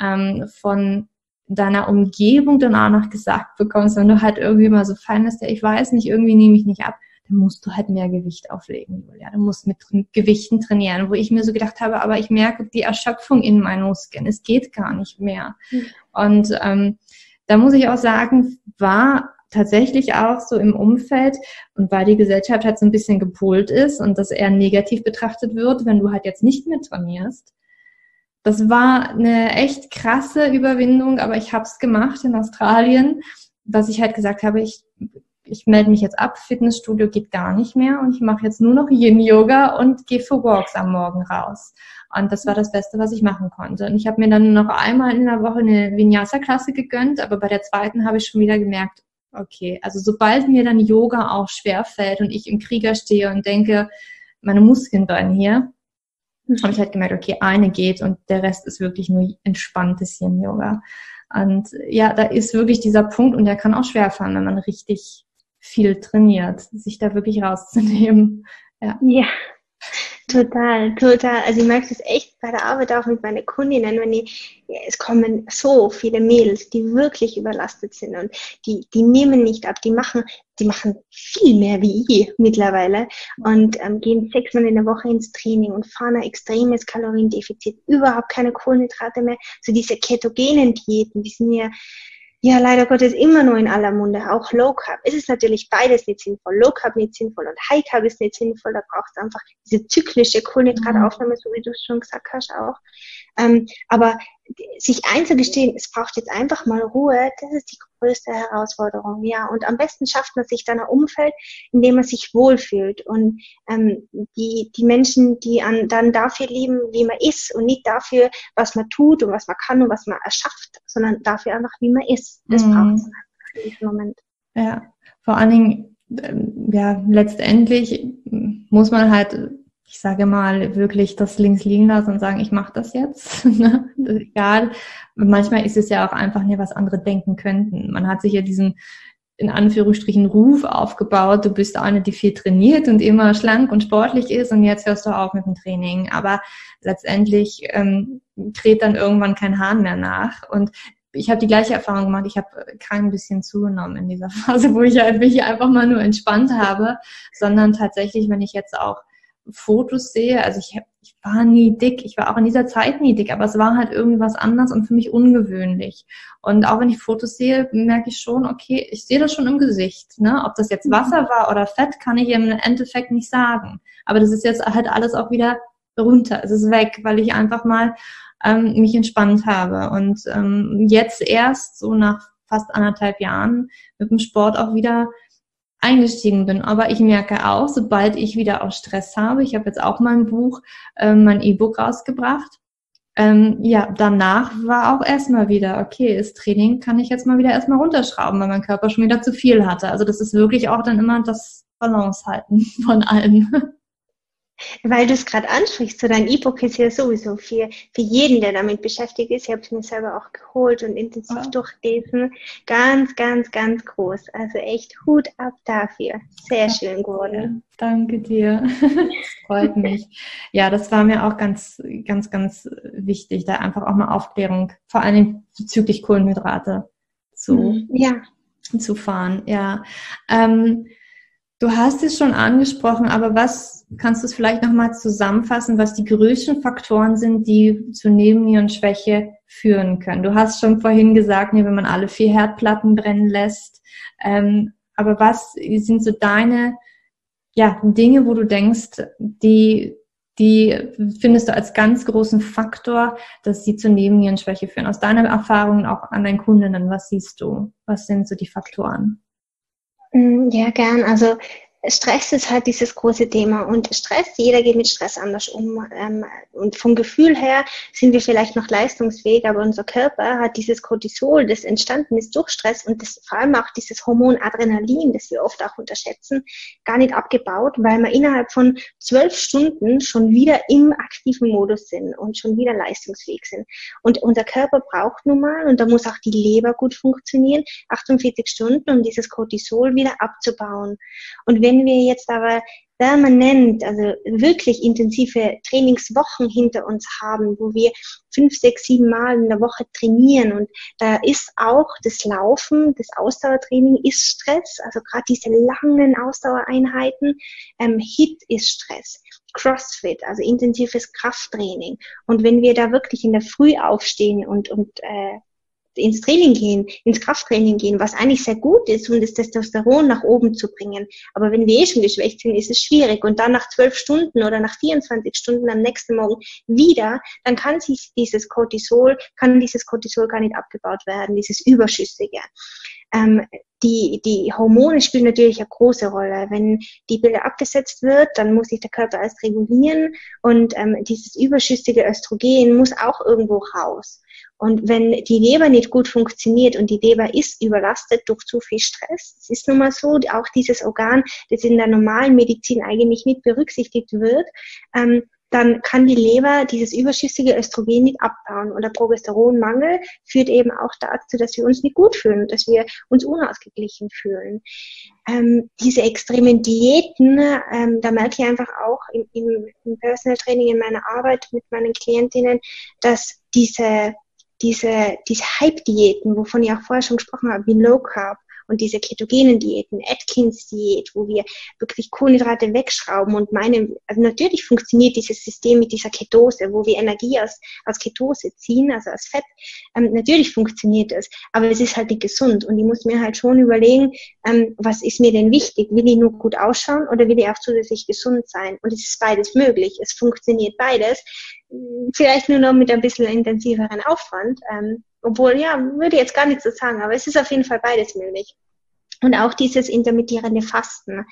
ähm, von deiner Umgebung dann auch noch gesagt bekommst, wenn du halt irgendwie mal so fein ist, ja, ich weiß nicht, irgendwie nehme ich nicht ab, dann musst du halt mehr Gewicht auflegen, Julia. Du musst mit Gewichten trainieren, wo ich mir so gedacht habe, aber ich merke die Erschöpfung in meinen Muskeln. Es geht gar nicht mehr. Mhm. Und ähm, da muss ich auch sagen, war tatsächlich auch so im Umfeld und weil die Gesellschaft halt so ein bisschen gepolt ist und das eher negativ betrachtet wird, wenn du halt jetzt nicht mehr trainierst. Das war eine echt krasse Überwindung, aber ich habe es gemacht in Australien, was ich halt gesagt habe, ich ich melde mich jetzt ab, Fitnessstudio geht gar nicht mehr und ich mache jetzt nur noch Yin-Yoga und gehe für Walks am Morgen raus. Und das war das Beste, was ich machen konnte. Und ich habe mir dann noch einmal in der Woche eine Vinyasa-Klasse gegönnt, aber bei der zweiten habe ich schon wieder gemerkt, okay, also sobald mir dann Yoga auch schwer fällt und ich im Krieger stehe und denke, meine Muskeln brennen hier. Mhm. Habe ich halt gemerkt, okay, eine geht und der Rest ist wirklich nur entspanntes Yin-Yoga. Und ja, da ist wirklich dieser Punkt und der kann auch schwer fallen, wenn man richtig viel trainiert, sich da wirklich rauszunehmen. Ja. ja. Total, total. Also ich merke das echt bei der Arbeit auch mit meinen Kundinnen, wenn ich, es kommen so viele Mädels, die wirklich überlastet sind und die, die nehmen nicht ab, die machen, die machen viel mehr wie ich mittlerweile und ähm, gehen sechsmal in der Woche ins Training und fahren ein extremes Kaloriendefizit, überhaupt keine Kohlenhydrate mehr. So diese ketogenen Diäten, die sind ja ja leider Gottes immer nur in aller Munde, auch Low Carb. Es ist natürlich beides nicht sinnvoll. Low Carb nicht sinnvoll und High Carb ist nicht sinnvoll. Da braucht es einfach diese zyklische Kohlenhydrataufnahme, so wie du schon gesagt hast auch. Ähm, aber sich einzugestehen, es braucht jetzt einfach mal Ruhe, das ist die größte Herausforderung, ja. Und am besten schafft man sich dann ein Umfeld, in dem man sich wohlfühlt und ähm, die, die Menschen, die an, dann dafür lieben, wie man ist und nicht dafür, was man tut und was man kann und was man erschafft, sondern dafür einfach, wie man ist. Das mhm. braucht es in diesem Moment. Ja, vor allen Dingen, ähm, ja, letztendlich muss man halt ich sage mal, wirklich das links liegen lassen und sagen, ich mache das jetzt. Ne? egal. manchmal ist es ja auch einfach nur, was andere denken könnten. Man hat sich ja diesen in Anführungsstrichen Ruf aufgebaut, du bist eine, die viel trainiert und immer schlank und sportlich ist und jetzt hörst du auf mit dem Training. Aber letztendlich ähm, dreht dann irgendwann kein Hahn mehr nach. Und ich habe die gleiche Erfahrung gemacht. Ich habe kein bisschen zugenommen in dieser Phase, wo ich mich einfach mal nur entspannt habe, sondern tatsächlich, wenn ich jetzt auch Fotos sehe, also ich, hab, ich war nie dick, ich war auch in dieser Zeit nie dick, aber es war halt irgendwas anders und für mich ungewöhnlich. Und auch wenn ich Fotos sehe, merke ich schon, okay, ich sehe das schon im Gesicht. Ne? Ob das jetzt mhm. Wasser war oder Fett, kann ich im Endeffekt nicht sagen. Aber das ist jetzt halt alles auch wieder runter. Es ist weg, weil ich einfach mal ähm, mich entspannt habe. Und ähm, jetzt erst so nach fast anderthalb Jahren mit dem Sport auch wieder eingestiegen bin. Aber ich merke auch, sobald ich wieder auch Stress habe, ich habe jetzt auch mein Buch, äh, mein E-Book rausgebracht. Ähm, ja, danach war auch erstmal wieder, okay, das Training kann ich jetzt mal wieder erstmal runterschrauben, weil mein Körper schon wieder zu viel hatte. Also das ist wirklich auch dann immer das Balance halten von allen. Weil du es gerade ansprichst, so dein E-Book ist ja sowieso für, für jeden, der damit beschäftigt ist. Ich habe es mir selber auch geholt und intensiv ja. durchgelesen. Ganz, ganz, ganz groß. Also echt Hut ab dafür. Sehr schön geworden. Danke dir. das freut mich. Ja, das war mir auch ganz, ganz, ganz wichtig, da einfach auch mal Aufklärung, vor allem bezüglich Kohlenhydrate zu, mhm. ja. zu fahren. Ja. Ähm, Du hast es schon angesprochen, aber was kannst du es vielleicht nochmal zusammenfassen, was die größten Faktoren sind, die zu Nebennierenschwäche führen können? Du hast schon vorhin gesagt, wenn man alle vier Herdplatten brennen lässt. Ähm, aber was sind so deine ja, Dinge, wo du denkst, die, die findest du als ganz großen Faktor, dass sie zu Nebennierenschwäche führen? Aus deiner Erfahrung auch an deinen Kundinnen, was siehst du? Was sind so die Faktoren? Mm, ja, gern. Also Stress ist halt dieses große Thema und Stress, jeder geht mit Stress anders um. Ähm, und vom Gefühl her sind wir vielleicht noch leistungsfähig, aber unser Körper hat dieses Cortisol, das entstanden ist durch Stress und das, vor allem auch dieses Hormon Adrenalin, das wir oft auch unterschätzen, gar nicht abgebaut, weil wir innerhalb von zwölf Stunden schon wieder im aktiven Modus sind und schon wieder leistungsfähig sind. Und unser Körper braucht nun mal, und da muss auch die Leber gut funktionieren, 48 Stunden, um dieses Cortisol wieder abzubauen. Und wenn wir jetzt aber permanent, also wirklich intensive Trainingswochen hinter uns haben, wo wir fünf, sechs, sieben Mal in der Woche trainieren und da ist auch das Laufen, das Ausdauertraining ist Stress, also gerade diese langen Ausdauereinheiten, ähm, HIT ist Stress. CrossFit, also intensives Krafttraining. Und wenn wir da wirklich in der Früh aufstehen und, und äh, ins Training gehen, ins Krafttraining gehen, was eigentlich sehr gut ist, um das Testosteron nach oben zu bringen. Aber wenn wir eh schon geschwächt sind, ist es schwierig. Und dann nach zwölf Stunden oder nach 24 Stunden am nächsten Morgen wieder, dann kann sich dieses Cortisol, kann dieses Cortisol gar nicht abgebaut werden, dieses Überschüssige. Ähm, die, die Hormone spielen natürlich eine große Rolle. Wenn die Bilder abgesetzt wird, dann muss sich der Körper erst regulieren und ähm, dieses überschüssige Östrogen muss auch irgendwo raus. Und wenn die Leber nicht gut funktioniert und die Leber ist überlastet durch zu viel Stress, es ist nun mal so, auch dieses Organ, das in der normalen Medizin eigentlich nicht berücksichtigt wird, ähm, dann kann die Leber dieses überschüssige Östrogen nicht abbauen. Und der Progesteronmangel führt eben auch dazu, dass wir uns nicht gut fühlen, dass wir uns unausgeglichen fühlen. Ähm, diese extremen Diäten, ähm, da merke ich einfach auch im, im, im Personal Training, in meiner Arbeit mit meinen Klientinnen, dass diese diese, diese Hype-Diäten, wovon ich auch vorher schon gesprochen habe, wie Low Carb, und diese ketogenen Diäten, Atkins-Diät, wo wir wirklich Kohlenhydrate wegschrauben und meinen, also natürlich funktioniert dieses System mit dieser Ketose, wo wir Energie aus, aus Ketose ziehen, also aus Fett, ähm, natürlich funktioniert das, aber es ist halt nicht gesund und ich muss mir halt schon überlegen, ähm, was ist mir denn wichtig? Will ich nur gut ausschauen oder will ich auch zusätzlich gesund sein? Und es ist beides möglich, es funktioniert beides vielleicht nur noch mit ein bisschen intensiveren Aufwand. Ähm, obwohl, ja, würde jetzt gar nicht so sagen, aber es ist auf jeden Fall beides möglich. Und auch dieses intermittierende Fasten,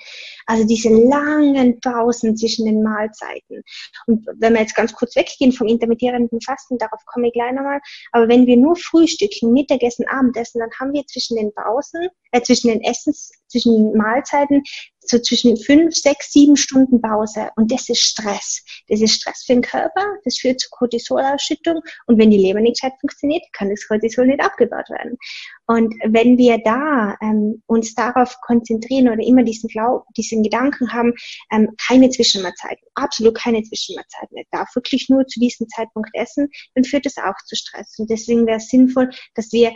also diese langen Pausen zwischen den Mahlzeiten. Und wenn wir jetzt ganz kurz weggehen vom intermittierenden Fasten, darauf komme ich gleich nochmal, aber wenn wir nur frühstücken, Mittagessen, Abendessen, dann haben wir zwischen den Pausen, äh, zwischen den Essens, zwischen den Mahlzeiten so zwischen fünf, sechs, sieben Stunden Pause. Und das ist Stress. Das ist Stress für den Körper, das führt zu Cortisolausschüttung. Und wenn die Leber nicht gescheit funktioniert, kann das Cortisol nicht abgebaut werden. Und wenn wir da ähm, uns darauf konzentrieren oder immer diesen Glaub, diesen Gedanken haben, ähm, keine Zwischenmahlzeiten, absolut keine Zwischenmahlzeiten, er darf wirklich nur zu diesem Zeitpunkt essen, dann führt das auch zu Stress. Und deswegen wäre es sinnvoll, dass wir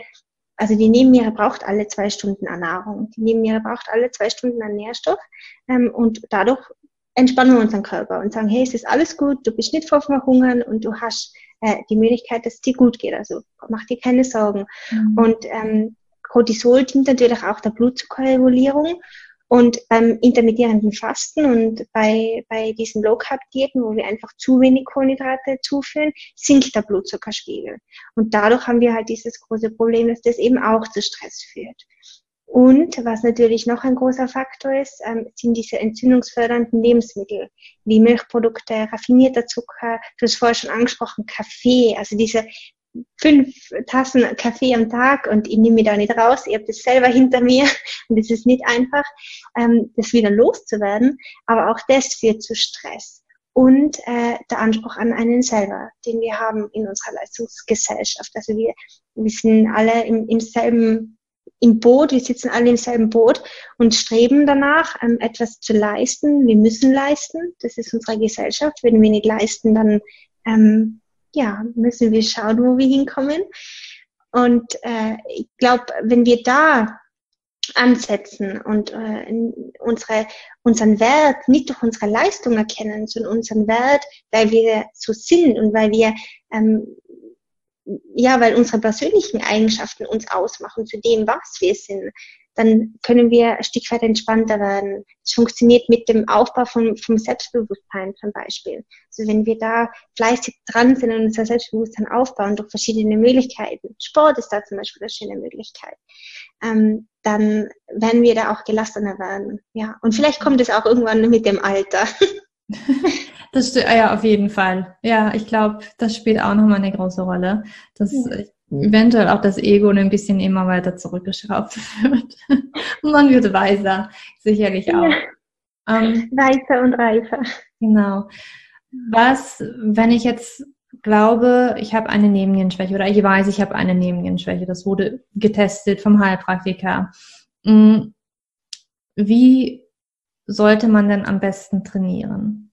also die Nebenniere braucht alle zwei Stunden an Nahrung. Die Nebenniere braucht alle zwei Stunden an Nährstoff ähm, und dadurch entspannen wir unseren Körper und sagen, hey, es ist alles gut, du bist nicht vor Verhungern und du hast äh, die Möglichkeit, dass es dir gut geht. Also mach dir keine Sorgen. Mhm. Und ähm, Cortisol dient natürlich auch der Blutzuckerregulierung und beim intermittierenden Fasten und bei, bei diesen Low Carb Diäten, wo wir einfach zu wenig Kohlenhydrate zuführen, sinkt der Blutzuckerspiegel. Und dadurch haben wir halt dieses große Problem, dass das eben auch zu Stress führt. Und was natürlich noch ein großer Faktor ist, ähm, sind diese entzündungsfördernden Lebensmittel, wie Milchprodukte, raffinierter Zucker, du hast vorher schon angesprochen, Kaffee, also diese fünf Tassen Kaffee am Tag und ich nehme mich da nicht raus. Ich habe das selber hinter mir und es ist nicht einfach, ähm, das wieder loszuwerden. Aber auch das führt zu Stress und äh, der Anspruch an einen selber, den wir haben in unserer Leistungsgesellschaft. Also wir, wir sind alle im, im selben im Boot, wir sitzen alle im selben Boot und streben danach, ähm, etwas zu leisten. Wir müssen leisten, das ist unsere Gesellschaft. Wenn wir nicht leisten, dann ähm, ja, müssen wir schauen, wo wir hinkommen. Und äh, ich glaube, wenn wir da ansetzen und äh, unsere, unseren Wert nicht durch unsere Leistung erkennen, sondern unseren Wert, weil wir so sind und weil wir ähm, ja, weil unsere persönlichen Eigenschaften uns ausmachen zu dem, was wir sind, dann können wir ein Stück weit entspannter werden. Es funktioniert mit dem Aufbau von, vom Selbstbewusstsein zum Beispiel. Also wenn wir da fleißig dran sind und unser Selbstbewusstsein aufbauen durch verschiedene Möglichkeiten, Sport ist da zum Beispiel eine schöne Möglichkeit, ähm, dann werden wir da auch gelassener werden. Ja, und vielleicht kommt es auch irgendwann mit dem Alter. Das stimmt, ja, auf jeden Fall. Ja, ich glaube, das spielt auch nochmal eine große Rolle. Das, ja eventuell auch das Ego ein bisschen immer weiter zurückgeschraubt wird. und man wird weiser, sicherlich auch. Ja. Ähm, weiser und reifer. Genau. Was, wenn ich jetzt glaube, ich habe eine Nebennierenschwäche oder ich weiß, ich habe eine Nebennierenschwäche, das wurde getestet vom Heilpraktiker. Hm, wie sollte man denn am besten trainieren?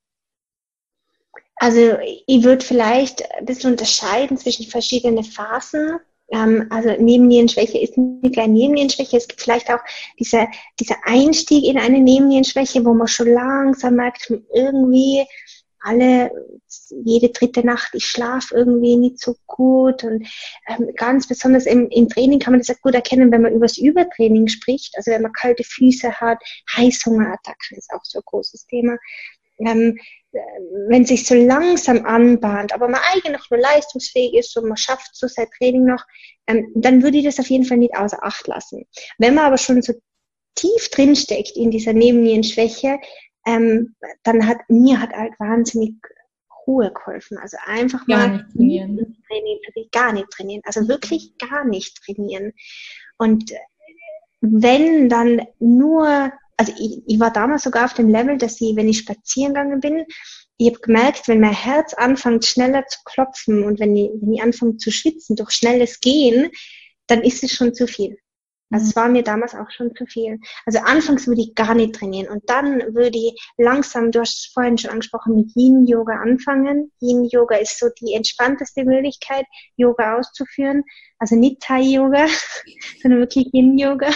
Also ich würde vielleicht ein bisschen unterscheiden zwischen verschiedenen Phasen. Ähm, also Nebennierenschwäche ist nicht gleich Nebennierenschwäche. Es gibt vielleicht auch diese, dieser Einstieg in eine Nebennierenschwäche, wo man schon langsam merkt, irgendwie alle, jede dritte Nacht, ich schlafe irgendwie nicht so gut und ähm, ganz besonders im, im Training kann man das auch gut erkennen, wenn man über das Übertraining spricht, also wenn man kalte Füße hat, Heißhungerattacken ist auch so ein großes Thema. Ähm, wenn sich so langsam anbahnt, aber man eigentlich noch nur leistungsfähig ist und man schafft so sein Training noch, ähm, dann würde ich das auf jeden Fall nicht außer Acht lassen. Wenn man aber schon so tief drin steckt in dieser Nebennierenschwäche, ähm, dann hat mir hat halt wahnsinnig Ruhe geholfen. Also einfach mal trainieren. Training, gar nicht trainieren, also wirklich gar nicht trainieren. Und wenn dann nur, also ich, ich war damals sogar auf dem Level, dass ich, wenn ich spazieren gegangen bin, ich habe gemerkt, wenn mein Herz anfängt schneller zu klopfen und wenn ich, wenn ich anfange zu schwitzen durch schnelles Gehen, dann ist es schon zu viel. Also es mhm. war mir damals auch schon zu viel. Also anfangs würde ich gar nicht trainieren und dann würde ich langsam, du hast es vorhin schon angesprochen, mit Yin-Yoga anfangen. Yin-Yoga ist so die entspannteste Möglichkeit, Yoga auszuführen. Also nicht Thai-Yoga, sondern wirklich Yin-Yoga.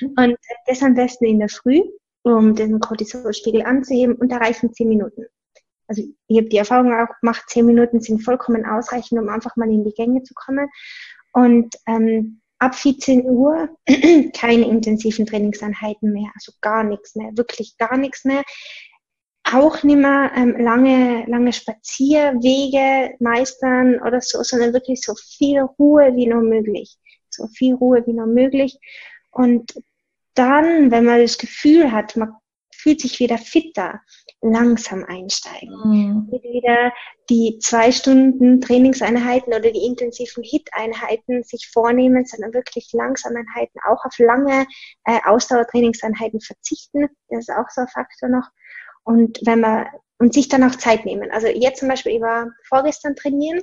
Mhm. Und das am besten in der Früh, um den Cortisolspiegel anzuheben und da reichen zehn Minuten. Also ich habe die Erfahrung auch gemacht, zehn Minuten sind vollkommen ausreichend, um einfach mal in die Gänge zu kommen. Und ähm, ab 14 Uhr keine intensiven Trainingseinheiten mehr, also gar nichts mehr, wirklich gar nichts mehr. Auch nicht mehr ähm, lange, lange Spazierwege meistern oder so, sondern wirklich so viel Ruhe wie nur möglich. So viel Ruhe wie nur möglich. Und dann, wenn man das Gefühl hat, man fühlt sich wieder fitter, langsam einsteigen. Mhm. Wieder die zwei Stunden Trainingseinheiten oder die intensiven Hit-Einheiten sich vornehmen, sondern wirklich langsam Einheiten, auch auf lange äh, Ausdauertrainingseinheiten verzichten. Das ist auch so ein Faktor noch. Und wenn man, und sich dann auch Zeit nehmen. Also jetzt zum Beispiel, ich war vorgestern trainieren,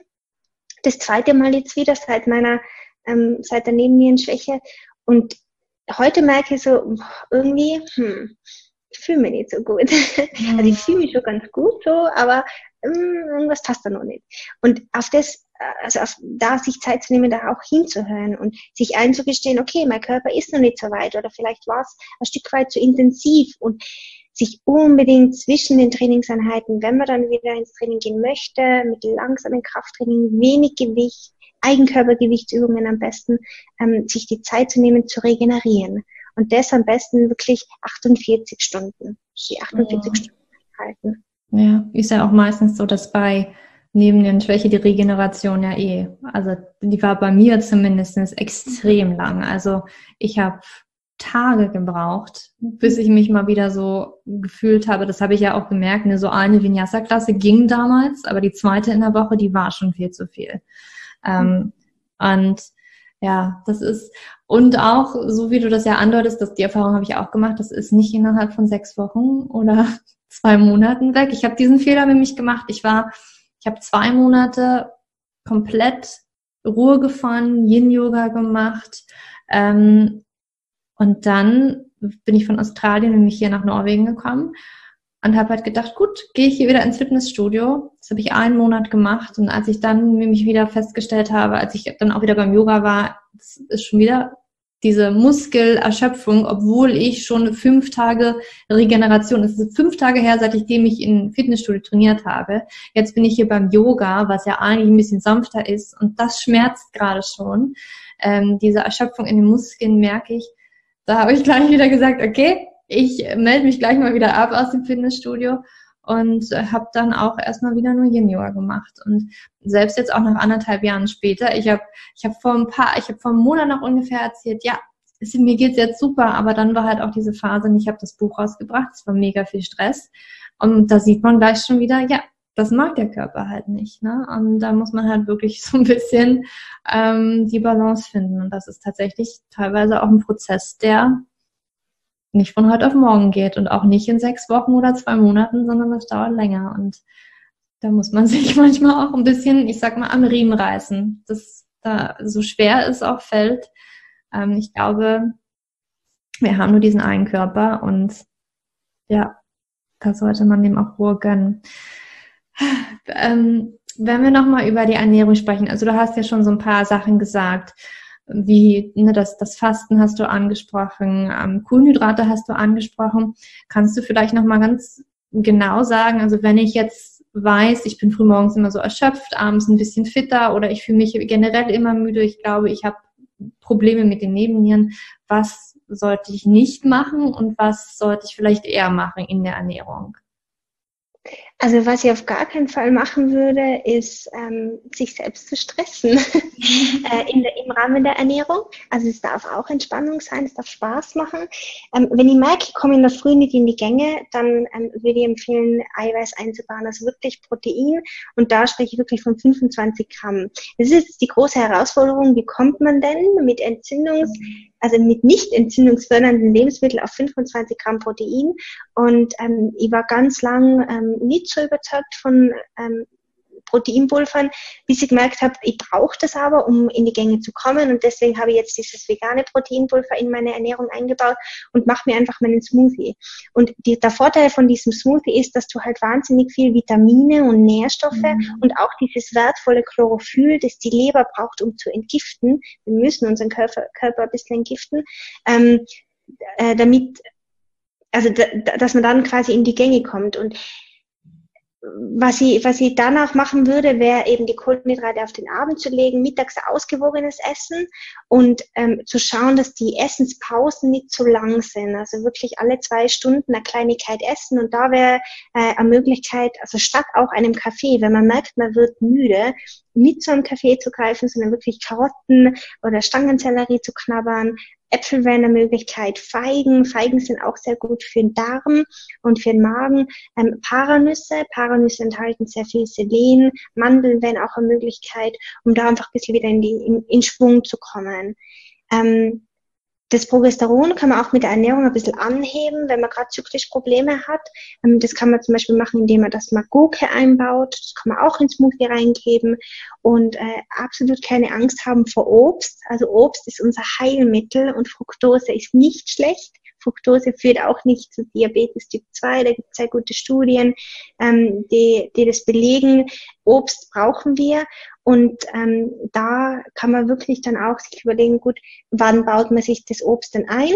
das zweite Mal jetzt wieder seit meiner, ähm, seit der Nebennierenschwäche. Und heute merke ich so, irgendwie, hm, fühle mich nicht so gut. Mhm. Also ich fühle mich schon ganz gut so, aber ähm, irgendwas passt da noch nicht. Und auf das, also auf, da sich Zeit zu nehmen, da auch hinzuhören und sich einzugestehen, okay, mein Körper ist noch nicht so weit oder vielleicht war es ein Stück weit zu intensiv und sich unbedingt zwischen den Trainingseinheiten, wenn man dann wieder ins Training gehen möchte, mit langsamem Krafttraining, wenig Gewicht, Eigenkörpergewichtsübungen am besten, ähm, sich die Zeit zu nehmen, zu regenerieren. Und das am besten wirklich 48 Stunden, die 48 ja. Stunden halten. Ja, ist ja auch meistens so, dass bei neben den Schwäche die Regeneration ja eh, also die war bei mir zumindest extrem lang. Also ich habe Tage gebraucht, bis ich mich mal wieder so gefühlt habe. Das habe ich ja auch gemerkt. Ne? So eine Vinyasa-Klasse ging damals, aber die zweite in der Woche, die war schon viel zu viel. Ähm, und ja, das ist, und auch, so wie du das ja andeutest, dass die Erfahrung habe ich auch gemacht, das ist nicht innerhalb von sechs Wochen oder zwei Monaten weg. Ich habe diesen Fehler nämlich gemacht. Ich war, ich habe zwei Monate komplett Ruhe gefahren, Yin-Yoga gemacht. Ähm, und dann bin ich von Australien nämlich hier nach Norwegen gekommen und habe halt gedacht, gut, gehe ich hier wieder ins Fitnessstudio. Das habe ich einen Monat gemacht und als ich dann mich wieder festgestellt habe, als ich dann auch wieder beim Yoga war, ist schon wieder diese Muskelerschöpfung, obwohl ich schon fünf Tage Regeneration, es ist fünf Tage her, seitdem ich in Fitnessstudio trainiert habe. Jetzt bin ich hier beim Yoga, was ja eigentlich ein bisschen sanfter ist und das schmerzt gerade schon. Ähm, diese Erschöpfung in den Muskeln merke ich. Da habe ich gleich wieder gesagt, okay, ich melde mich gleich mal wieder ab aus dem Fitnessstudio und habe dann auch erstmal wieder nur Yin Yoga gemacht. Und selbst jetzt auch nach anderthalb Jahren später ich habe ich habe vor ein paar ich habe vor einem Monat noch ungefähr erzählt ja es, mir geht's jetzt super aber dann war halt auch diese Phase und ich habe das Buch rausgebracht es war mega viel Stress. Und da sieht man gleich schon wieder ja das mag der Körper halt nicht ne? Und da muss man halt wirklich so ein bisschen ähm, die Balance finden. Und das ist tatsächlich teilweise auch ein Prozess der nicht von heute auf morgen geht und auch nicht in sechs Wochen oder zwei Monaten, sondern das dauert länger. Und da muss man sich manchmal auch ein bisschen, ich sag mal, am Riemen reißen. Das da so schwer es auch fällt. Ähm, ich glaube, wir haben nur diesen einen Körper und ja, da sollte man dem auch Ruhe gönnen. Ähm, wenn wir nochmal über die Ernährung sprechen, also du hast ja schon so ein paar Sachen gesagt wie ne, das, das Fasten hast du angesprochen, ähm, Kohlenhydrate hast du angesprochen. Kannst du vielleicht noch mal ganz genau sagen, also wenn ich jetzt weiß, ich bin frühmorgens immer so erschöpft, abends ein bisschen fitter oder ich fühle mich generell immer müde, ich glaube, ich habe Probleme mit den Nebennieren, was sollte ich nicht machen und was sollte ich vielleicht eher machen in der Ernährung? Also was ich auf gar keinen Fall machen würde, ist ähm, sich selbst zu stressen äh, in der, im Rahmen der Ernährung. Also es darf auch Entspannung sein, es darf Spaß machen. Ähm, wenn ich merke, ich komme in der Früh nicht in die Gänge, dann ähm, würde ich empfehlen, Eiweiß einzubauen, also wirklich Protein. Und da spreche ich wirklich von 25 Gramm. Das ist die große Herausforderung, wie kommt man denn mit Entzündungs also mit nicht entzündungsfördernden Lebensmitteln auf 25 Gramm Protein. Und ähm, ich war ganz lang ähm, nicht so überzeugt von ähm, Proteinpulvern, bis ich gemerkt habe, ich brauche das aber, um in die Gänge zu kommen. Und deswegen habe ich jetzt dieses vegane Proteinpulver in meine Ernährung eingebaut und mache mir einfach meinen Smoothie. Und die, der Vorteil von diesem Smoothie ist, dass du halt wahnsinnig viel Vitamine und Nährstoffe mhm. und auch dieses wertvolle Chlorophyll, das die Leber braucht, um zu entgiften. Wir müssen unseren Körper, Körper ein bisschen entgiften, ähm, äh, damit also dass man dann quasi in die Gänge kommt. Und was ich, was ich danach machen würde, wäre eben die Kohlenhydrate auf den Abend zu legen, mittags ausgewogenes Essen und ähm, zu schauen, dass die Essenspausen nicht zu lang sind. Also wirklich alle zwei Stunden eine Kleinigkeit essen und da wäre äh, eine Möglichkeit, also statt auch einem Kaffee, wenn man merkt, man wird müde, nicht zu einem Kaffee zu greifen, sondern wirklich Karotten oder Stangensellerie zu knabbern, Äpfel wären eine Möglichkeit, Feigen. Feigen sind auch sehr gut für den Darm und für den Magen. Ähm, Paranüsse. Paranüsse enthalten sehr viel Selen. Mandeln wären auch eine Möglichkeit, um da einfach ein bisschen wieder in, die, in, in Schwung zu kommen. Ähm, das Progesteron kann man auch mit der Ernährung ein bisschen anheben, wenn man gerade zyklisch Probleme hat. Ähm, das kann man zum Beispiel machen, indem man das Magoke einbaut. Das kann man auch ins Smoothie reingeben. Und äh, absolut keine Angst haben vor Obst. Also Obst ist unser Heilmittel und Fructose ist nicht schlecht. Fructose führt auch nicht zu Diabetes Typ 2. Da gibt es sehr gute Studien, ähm, die, die das belegen. Obst brauchen wir und ähm, da kann man wirklich dann auch sich überlegen, gut, wann baut man sich das Obst denn ein?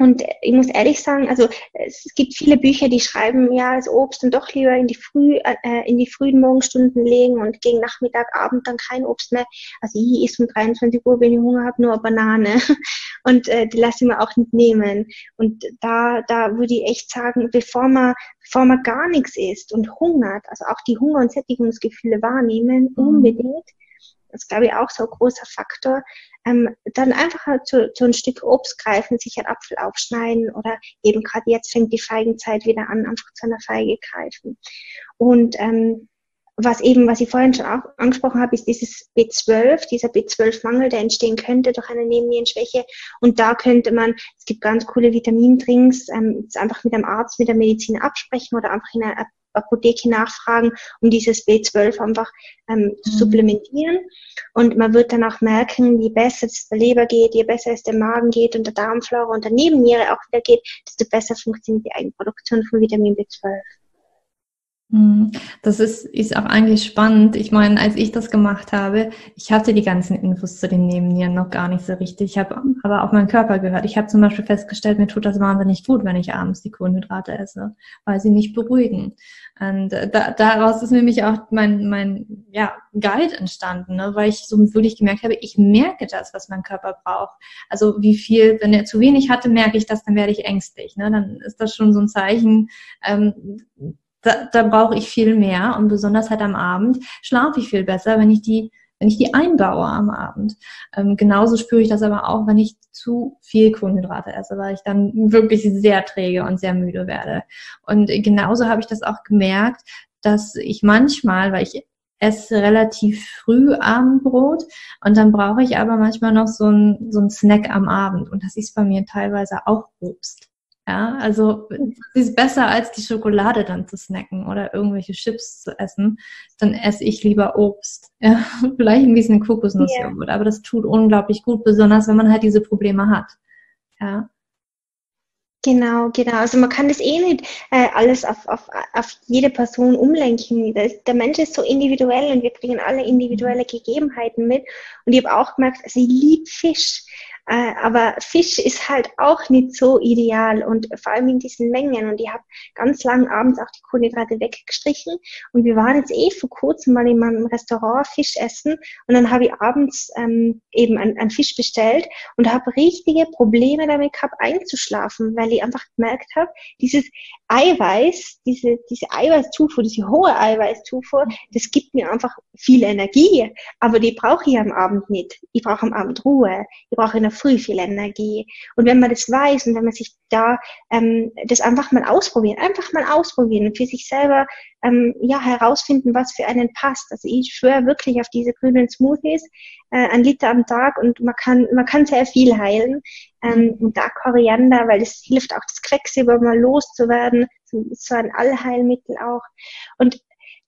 Und ich muss ehrlich sagen, also es gibt viele Bücher, die schreiben, ja, das Obst dann doch lieber in die früh, äh, in die frühen Morgenstunden legen und gegen Nachmittag, Abend dann kein Obst mehr. Also ich esse um 23 Uhr, wenn ich Hunger habe, nur eine Banane. Und äh, die lasse ich mir auch nicht nehmen. Und da, da würde ich echt sagen, bevor man, bevor man gar nichts isst und hungert, also auch die Hunger- und Sättigungsgefühle wahrnehmen, mhm. unbedingt, ist, glaube ich, auch so ein großer Faktor, ähm, dann einfach halt zu, zu ein Stück Obst greifen, sich einen Apfel aufschneiden oder eben gerade jetzt fängt die Feigenzeit wieder an, einfach zu einer Feige greifen. Und ähm, was eben, was ich vorhin schon auch angesprochen habe, ist dieses B12, dieser B12-Mangel, der entstehen könnte durch eine Nebennierenschwäche. Und da könnte man, es gibt ganz coole Vitamindrinks, ähm, einfach mit einem Arzt, mit der Medizin absprechen oder einfach in einer Apotheke nachfragen, um dieses B12 einfach ähm, zu mhm. supplementieren. Und man wird dann auch merken, je besser es der Leber geht, je besser es der Magen geht und der Darmflora und der Nebenniere auch wieder geht, desto besser funktioniert die Eigenproduktion von Vitamin B12. Mhm. Das ist, ist auch eigentlich spannend. Ich meine, als ich das gemacht habe, ich hatte die ganzen Infos zu den Nebennieren noch gar nicht so richtig. Ich habe aber auf meinen Körper gehört. Ich habe zum Beispiel festgestellt, mir tut das wahnsinnig gut, wenn ich abends die Kohlenhydrate esse, weil sie mich beruhigen. Und äh, da, daraus ist nämlich auch mein, mein ja, Guide entstanden, ne? weil ich so wirklich gemerkt habe, ich merke das, was mein Körper braucht. Also wie viel, wenn er zu wenig hatte, merke ich das, dann werde ich ängstlich. Ne? Dann ist das schon so ein Zeichen, ähm, da, da brauche ich viel mehr und besonders halt am Abend schlafe ich viel besser, wenn ich die wenn ich die einbaue am Abend. Ähm, genauso spüre ich das aber auch, wenn ich zu viel Kohlenhydrate esse, weil ich dann wirklich sehr träge und sehr müde werde. Und genauso habe ich das auch gemerkt, dass ich manchmal, weil ich esse relativ früh Abendbrot und dann brauche ich aber manchmal noch so ein, so ein Snack am Abend und das ist bei mir teilweise auch Obst. Ja, also es ist besser als die Schokolade dann zu snacken oder irgendwelche Chips zu essen, dann esse ich lieber Obst. Ja, vielleicht ein bisschen Kokosnussjoghurt, yeah. aber das tut unglaublich gut, besonders wenn man halt diese Probleme hat. Ja. Genau, genau. Also man kann das eh nicht äh, alles auf, auf, auf jede Person umlenken. Das, der Mensch ist so individuell und wir bringen alle individuelle Gegebenheiten mit. Und ich habe auch gemerkt, also ich liebe Fisch. Äh, aber Fisch ist halt auch nicht so ideal und vor allem in diesen Mengen. Und ich habe ganz lang abends auch die Kohlenhydrate weggestrichen. Und wir waren jetzt eh vor kurzem mal in meinem Restaurant Fisch essen und dann habe ich abends ähm, eben einen Fisch bestellt und habe richtige Probleme damit gehabt, einzuschlafen, weil ich einfach gemerkt habe, dieses Eiweiß, diese, diese Eiweißzufuhr, diese hohe Eiweißzufuhr, das gibt mir einfach viel Energie. Aber die brauche ich am Abend nicht. Ich brauche am Abend Ruhe. Ich brauche in der Früh viel Energie. Und wenn man das weiß und wenn man sich da ähm, das einfach mal ausprobieren, einfach mal ausprobieren und für sich selber ähm, ja herausfinden, was für einen passt. Also ich schwöre wirklich auf diese grünen Smoothies, äh, ein Liter am Tag und man kann man kann sehr viel heilen. Ähm, und da Koriander, weil das hilft auch das Quecksilber mal loszuwerden, so, ein Allheilmittel auch. Und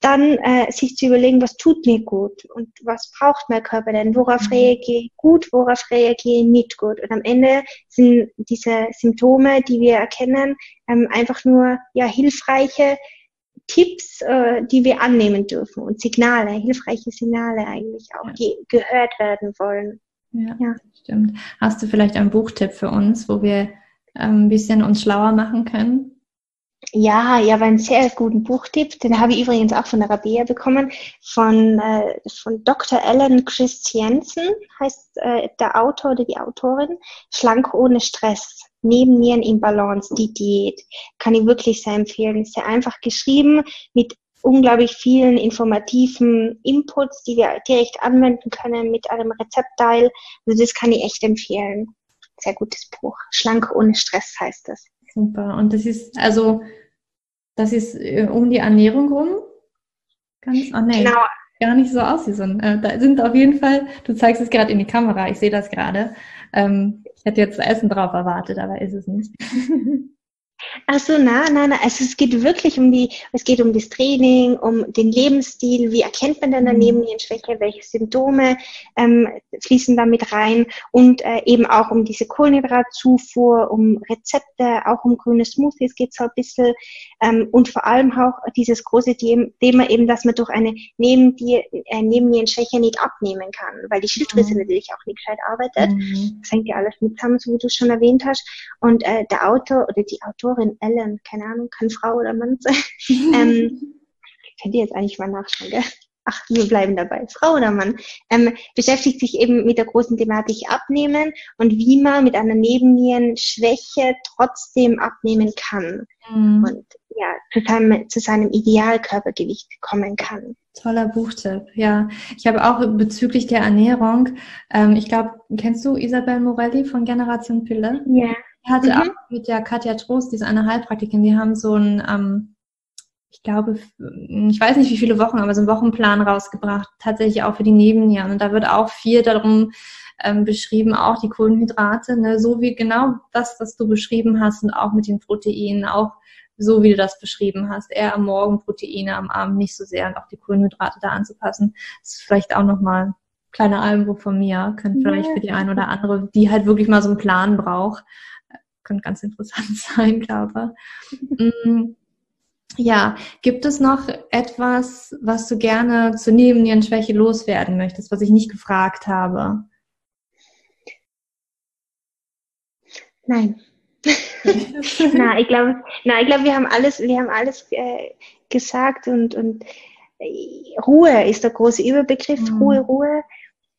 dann äh, sich zu überlegen, was tut mir gut und was braucht mein Körper denn, worauf mhm. reagiere ich gut, worauf reagiere ich nicht gut. Und am Ende sind diese Symptome, die wir erkennen, ähm, einfach nur ja hilfreiche Tipps, äh, die wir annehmen dürfen und Signale, hilfreiche Signale eigentlich auch, ja. die gehört werden wollen. Ja, ja, stimmt. Hast du vielleicht einen Buchtipp für uns, wo wir ähm, ein bisschen uns schlauer machen können? Ja, ich habe einen sehr guten Buchtipp, den habe ich übrigens auch von der Rabea bekommen, von, äh, von Dr. Ellen Christiansen, heißt äh, der Autor oder die Autorin, Schlank ohne Stress, Nebennieren in Balance, die Diät, kann ich wirklich sehr empfehlen. Sehr einfach geschrieben, mit unglaublich vielen informativen Inputs, die wir direkt anwenden können mit einem Rezeptteil. Also das kann ich echt empfehlen. Sehr gutes Buch. Schlank ohne Stress heißt das. Super. Und das ist also, das ist äh, um die Ernährung rum? Ganz, oh nee, genau. gar nicht so aus wie so ein, äh, da sind auf jeden Fall, du zeigst es gerade in die Kamera, ich sehe das gerade. Ähm, ich hätte jetzt Essen drauf erwartet, aber ist es nicht. Ach so, nein, nein, nein. Also es geht wirklich um die, es geht um das Training, um den Lebensstil. Wie erkennt man denn eine mhm. Nebennierenschwäche? Welche Symptome ähm, fließen damit rein? Und äh, eben auch um diese Kohlenhydratzufuhr, um Rezepte, auch um grüne Smoothies geht es so ein bisschen. Ähm, und vor allem auch dieses große Thema eben, dass man durch eine Nebennier äh, Nebennierenschwäche nicht abnehmen kann, weil die Schilddrüse mhm. natürlich auch nicht gescheit arbeitet. Mhm. Das hängt ja alles mit zusammen, so wie du schon erwähnt hast. Und äh, der Autor oder die Autorin Autorin Ellen, keine Ahnung, kann Frau oder Mann sein. ähm, könnt ihr jetzt eigentlich mal nachschauen, gell? Ach, wir bleiben dabei, Frau oder Mann, ähm, beschäftigt sich eben mit der großen Thematik Abnehmen und wie man mit einer Nebennierenschwäche trotzdem abnehmen kann mhm. und ja, zu seinem, zu seinem Idealkörpergewicht kommen kann. Toller Buchtipp, ja. Ich habe auch bezüglich der Ernährung, ähm, ich glaube, kennst du Isabel Morelli von Generation Pille? Ja hatte mhm. auch mit der Katja Trost, die ist eine Heilpraktikerin, die haben so ein, ähm, ich glaube, ich weiß nicht wie viele Wochen, aber so einen Wochenplan rausgebracht, tatsächlich auch für die Nebennieren. Und da wird auch viel darum ähm, beschrieben, auch die Kohlenhydrate, ne, so wie genau das, was du beschrieben hast und auch mit den Proteinen, auch so wie du das beschrieben hast, eher am Morgen Proteine, am Abend nicht so sehr und auch die Kohlenhydrate da anzupassen. Das ist vielleicht auch nochmal kleiner Einwurf von mir, könnte vielleicht für die eine oder andere, die halt wirklich mal so einen Plan braucht, könnte ganz interessant sein, glaube ich. Mm, ja, gibt es noch etwas, was du gerne zur Nebennierenschwäche loswerden möchtest, was ich nicht gefragt habe? Nein. na, ich glaube, na, ich glaube, wir haben alles, wir haben alles äh, gesagt und, und äh, Ruhe ist der große Überbegriff. Mhm. Ruhe, Ruhe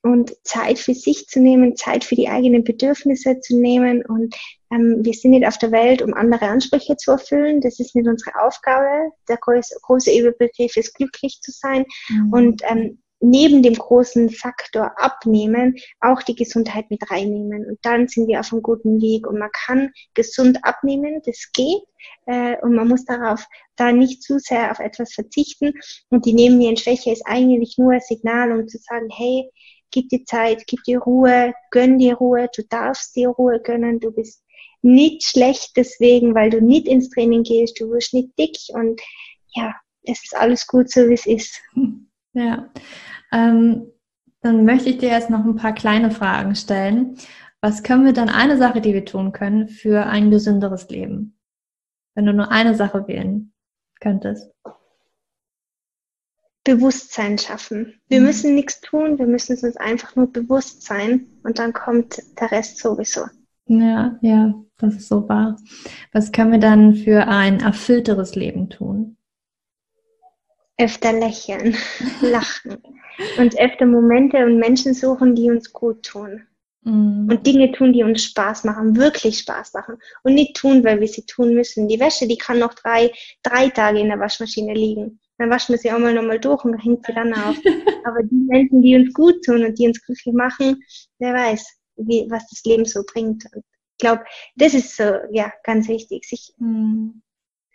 und Zeit für sich zu nehmen, Zeit für die eigenen Bedürfnisse zu nehmen. Und ähm, wir sind nicht auf der Welt, um andere Ansprüche zu erfüllen. Das ist nicht unsere Aufgabe. Der große, große Überbegriff ist, glücklich zu sein. Mhm. Und ähm, neben dem großen Faktor abnehmen, auch die Gesundheit mit reinnehmen. Und dann sind wir auf einem guten Weg. Und man kann gesund abnehmen, das geht. Äh, und man muss darauf da nicht zu sehr auf etwas verzichten. Und die Nebennierenschwäche ist eigentlich nur ein Signal, um zu sagen, hey, gib dir Zeit, gib dir Ruhe, gönn dir Ruhe, du darfst dir Ruhe gönnen, du bist nicht schlecht deswegen, weil du nicht ins Training gehst, du wirst nicht dick und ja, es ist alles gut so, wie es ist. Ja, ähm, dann möchte ich dir jetzt noch ein paar kleine Fragen stellen. Was können wir dann eine Sache, die wir tun können für ein gesünderes Leben? Wenn du nur eine Sache wählen könntest. Bewusstsein schaffen. Wir mhm. müssen nichts tun, wir müssen es uns einfach nur bewusst sein und dann kommt der Rest sowieso. Ja, ja, das ist so wahr. Was können wir dann für ein erfüllteres Leben tun? Öfter lächeln, lachen und öfter Momente und Menschen suchen, die uns gut tun. Mhm. Und Dinge tun, die uns Spaß machen, wirklich Spaß machen. Und nicht tun, weil wir sie tun müssen. Die Wäsche, die kann noch drei, drei Tage in der Waschmaschine liegen. Dann waschen wir sie auch mal nochmal durch und hängt sie dann auf. Aber die Menschen, die uns gut tun und die uns glücklich machen, wer weiß, wie, was das Leben so bringt. Und ich glaube, das ist so, ja, ganz wichtig, sich, mhm.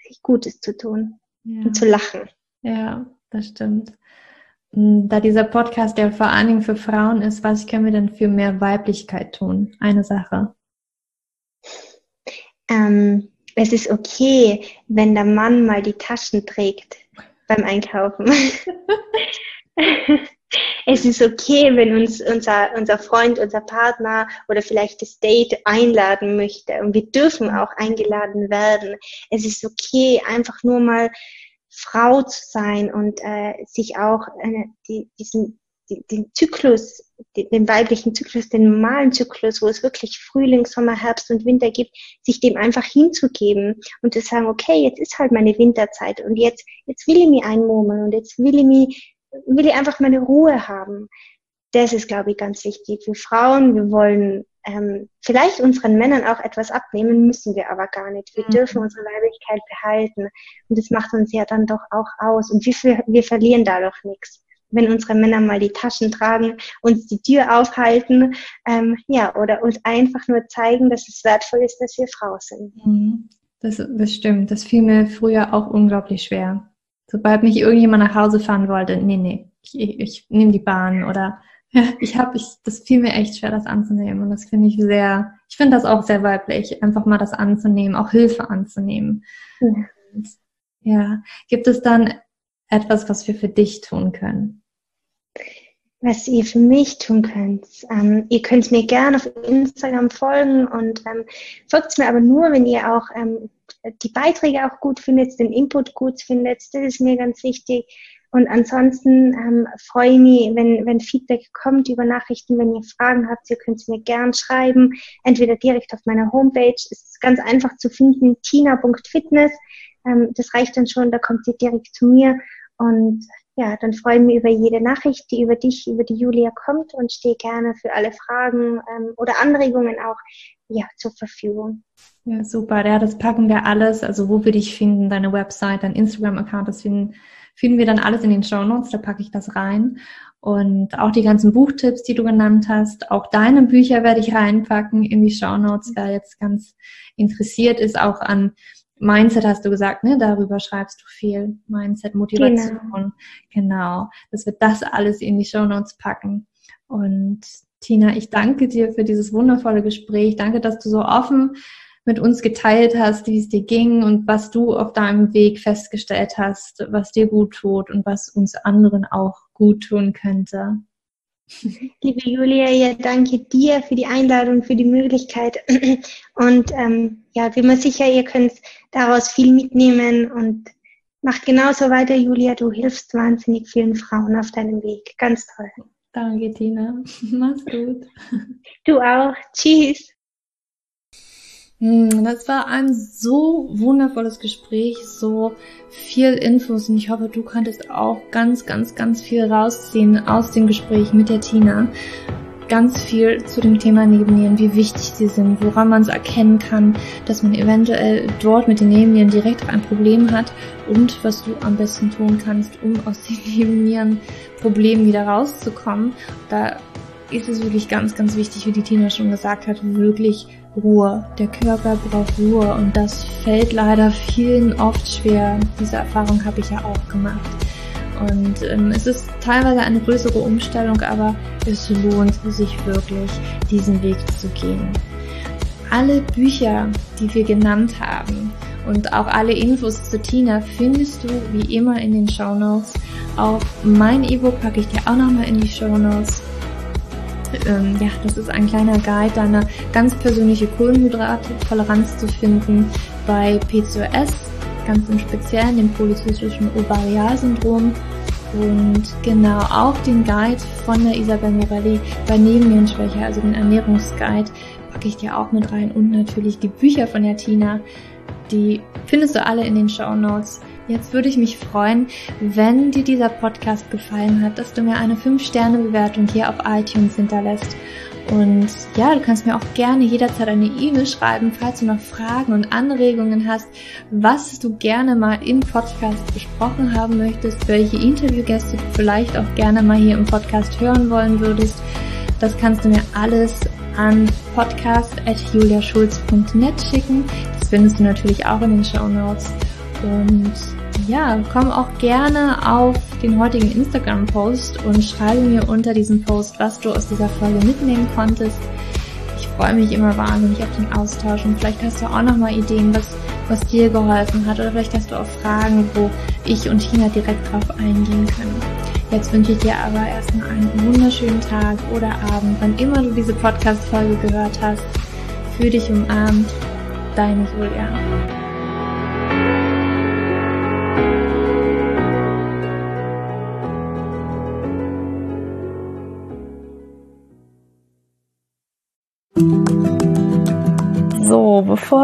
sich Gutes zu tun ja. und zu lachen. Ja, das stimmt. Hm, da dieser Podcast ja vor allen Dingen für Frauen ist, was können wir denn für mehr Weiblichkeit tun? Eine Sache. Ähm, es ist okay, wenn der Mann mal die Taschen trägt beim Einkaufen. es ist okay, wenn uns unser, unser Freund, unser Partner oder vielleicht das Date einladen möchte. Und wir dürfen auch eingeladen werden. Es ist okay, einfach nur mal Frau zu sein und äh, sich auch äh, die, diesen die, den Zyklus, den weiblichen Zyklus, den normalen Zyklus, wo es wirklich Frühling, Sommer, Herbst und Winter gibt, sich dem einfach hinzugeben und zu sagen, okay, jetzt ist halt meine Winterzeit und jetzt, jetzt will ich mich einmurmeln und jetzt will ich mich, will ich einfach meine Ruhe haben. Das ist, glaube ich, ganz wichtig. für Frauen, wir wollen ähm, vielleicht unseren Männern auch etwas abnehmen, müssen wir aber gar nicht. Wir mhm. dürfen unsere Weiblichkeit behalten. Und das macht uns ja dann doch auch aus. Und wir, wir verlieren dadurch nichts. Wenn unsere Männer mal die Taschen tragen, uns die Tür aufhalten, ähm, ja, oder uns einfach nur zeigen, dass es wertvoll ist, dass wir Frau sind. Mhm. Das, das stimmt. Das fiel mir früher auch unglaublich schwer. Sobald mich irgendjemand nach Hause fahren wollte, nee, nee, ich, ich nehme die Bahn oder ja, ich habe, ich, das fiel mir echt schwer, das anzunehmen. Und das finde ich sehr, ich finde das auch sehr weiblich, einfach mal das anzunehmen, auch Hilfe anzunehmen. Ja. Und, ja. Gibt es dann etwas, was wir für dich tun können? Was ihr für mich tun könnt. Ähm, ihr könnt mir gerne auf Instagram folgen und ähm, folgt mir aber nur, wenn ihr auch ähm, die Beiträge auch gut findet, den Input gut findet. Das ist mir ganz wichtig. Und ansonsten ähm, freue ich mich, wenn, wenn Feedback kommt über Nachrichten. Wenn ihr Fragen habt, ihr könnt es mir gern schreiben. Entweder direkt auf meiner Homepage. Es ist ganz einfach zu finden, tina.fitness. Ähm, das reicht dann schon, da kommt ihr direkt zu mir. Und ja, dann freue ich mich über jede Nachricht, die über dich, über die Julia kommt und stehe gerne für alle Fragen ähm, oder Anregungen auch ja, zur Verfügung. Ja, super. Ja, das packen wir alles. Also wo wir dich finden, deine Website, dein Instagram-Account, das finden finden wir dann alles in den Show Notes, da packe ich das rein. Und auch die ganzen Buchtipps, die du genannt hast, auch deine Bücher werde ich reinpacken in die Show Notes, wer jetzt ganz interessiert ist, auch an Mindset hast du gesagt, ne? Darüber schreibst du viel. Mindset, Motivation. Genau. genau. Das wird das alles in die Show Notes packen. Und Tina, ich danke dir für dieses wundervolle Gespräch. Danke, dass du so offen mit uns geteilt hast, wie es dir ging und was du auf deinem Weg festgestellt hast, was dir gut tut und was uns anderen auch gut tun könnte. Liebe Julia, ja, danke dir für die Einladung, für die Möglichkeit. Und ähm, ja, bin mir sicher, ihr könnt daraus viel mitnehmen und macht genauso weiter, Julia. Du hilfst wahnsinnig vielen Frauen auf deinem Weg. Ganz toll. Danke, Tina. Mach's gut. Du auch. Tschüss. Hm, das war ein so wundervolles Gespräch, so viel Infos und ich hoffe, du konntest auch ganz, ganz, ganz viel rausziehen aus dem Gespräch mit der Tina. Ganz viel zu dem Thema Nebennieren, wie wichtig sie sind, woran man es erkennen kann, dass man eventuell dort mit den Nebennieren direkt ein Problem hat und was du am besten tun kannst, um aus den Nebennierenproblemen wieder rauszukommen. Da ist es wirklich ganz, ganz wichtig, wie die Tina schon gesagt hat, wirklich Ruhe. Der Körper braucht Ruhe und das fällt leider vielen oft schwer. Diese Erfahrung habe ich ja auch gemacht. Und ähm, es ist teilweise eine größere Umstellung, aber es lohnt sich wirklich, diesen Weg zu gehen. Alle Bücher, die wir genannt haben und auch alle Infos zu Tina findest du wie immer in den Show Notes. Auch mein E-Book packe ich dir auch nochmal in die Show Notes ähm, ja, das ist ein kleiner Guide, deine ganz persönliche Kohlenhydrattoleranz zu finden bei PCOS, ganz im Speziellen dem polyzystischen Ovarialsyndrom. Und genau auch den Guide von der Isabel Morelli bei Nebennierenschwäche, also den Ernährungsguide, packe ich dir auch mit rein und natürlich die Bücher von der Tina. Die findest du alle in den Show Notes. Jetzt würde ich mich freuen, wenn dir dieser Podcast gefallen hat, dass du mir eine 5-Sterne-Bewertung hier auf iTunes hinterlässt. Und ja, du kannst mir auch gerne jederzeit eine E-Mail schreiben, falls du noch Fragen und Anregungen hast, was du gerne mal im Podcast besprochen haben möchtest, welche Interviewgäste du vielleicht auch gerne mal hier im Podcast hören wollen würdest. Das kannst du mir alles an podcast.juliaschulz.net schicken. Das findest du natürlich auch in den Show Notes. Und ja, komm auch gerne auf den heutigen Instagram-Post und schreibe mir unter diesem Post, was du aus dieser Folge mitnehmen konntest. Ich freue mich immer wahnsinnig auf den Austausch und vielleicht hast du auch nochmal Ideen, was, was dir geholfen hat oder vielleicht hast du auch Fragen, wo ich und Tina direkt drauf eingehen können. Jetzt wünsche ich dir aber erstmal einen wunderschönen Tag oder Abend, wann immer du diese Podcast-Folge gehört hast. Für dich umarmt, deine Julia.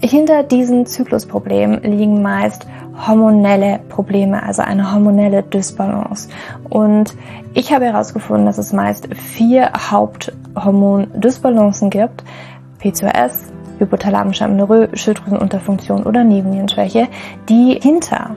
hinter diesen Zyklusproblemen liegen meist hormonelle Probleme, also eine hormonelle Dysbalance. Und ich habe herausgefunden, dass es meist vier Haupthormon-Dysbalancen gibt. PCOS, hypothalamische Amenorrhoe, Schilddrüsenunterfunktion oder Nebennierenschwäche, die hinter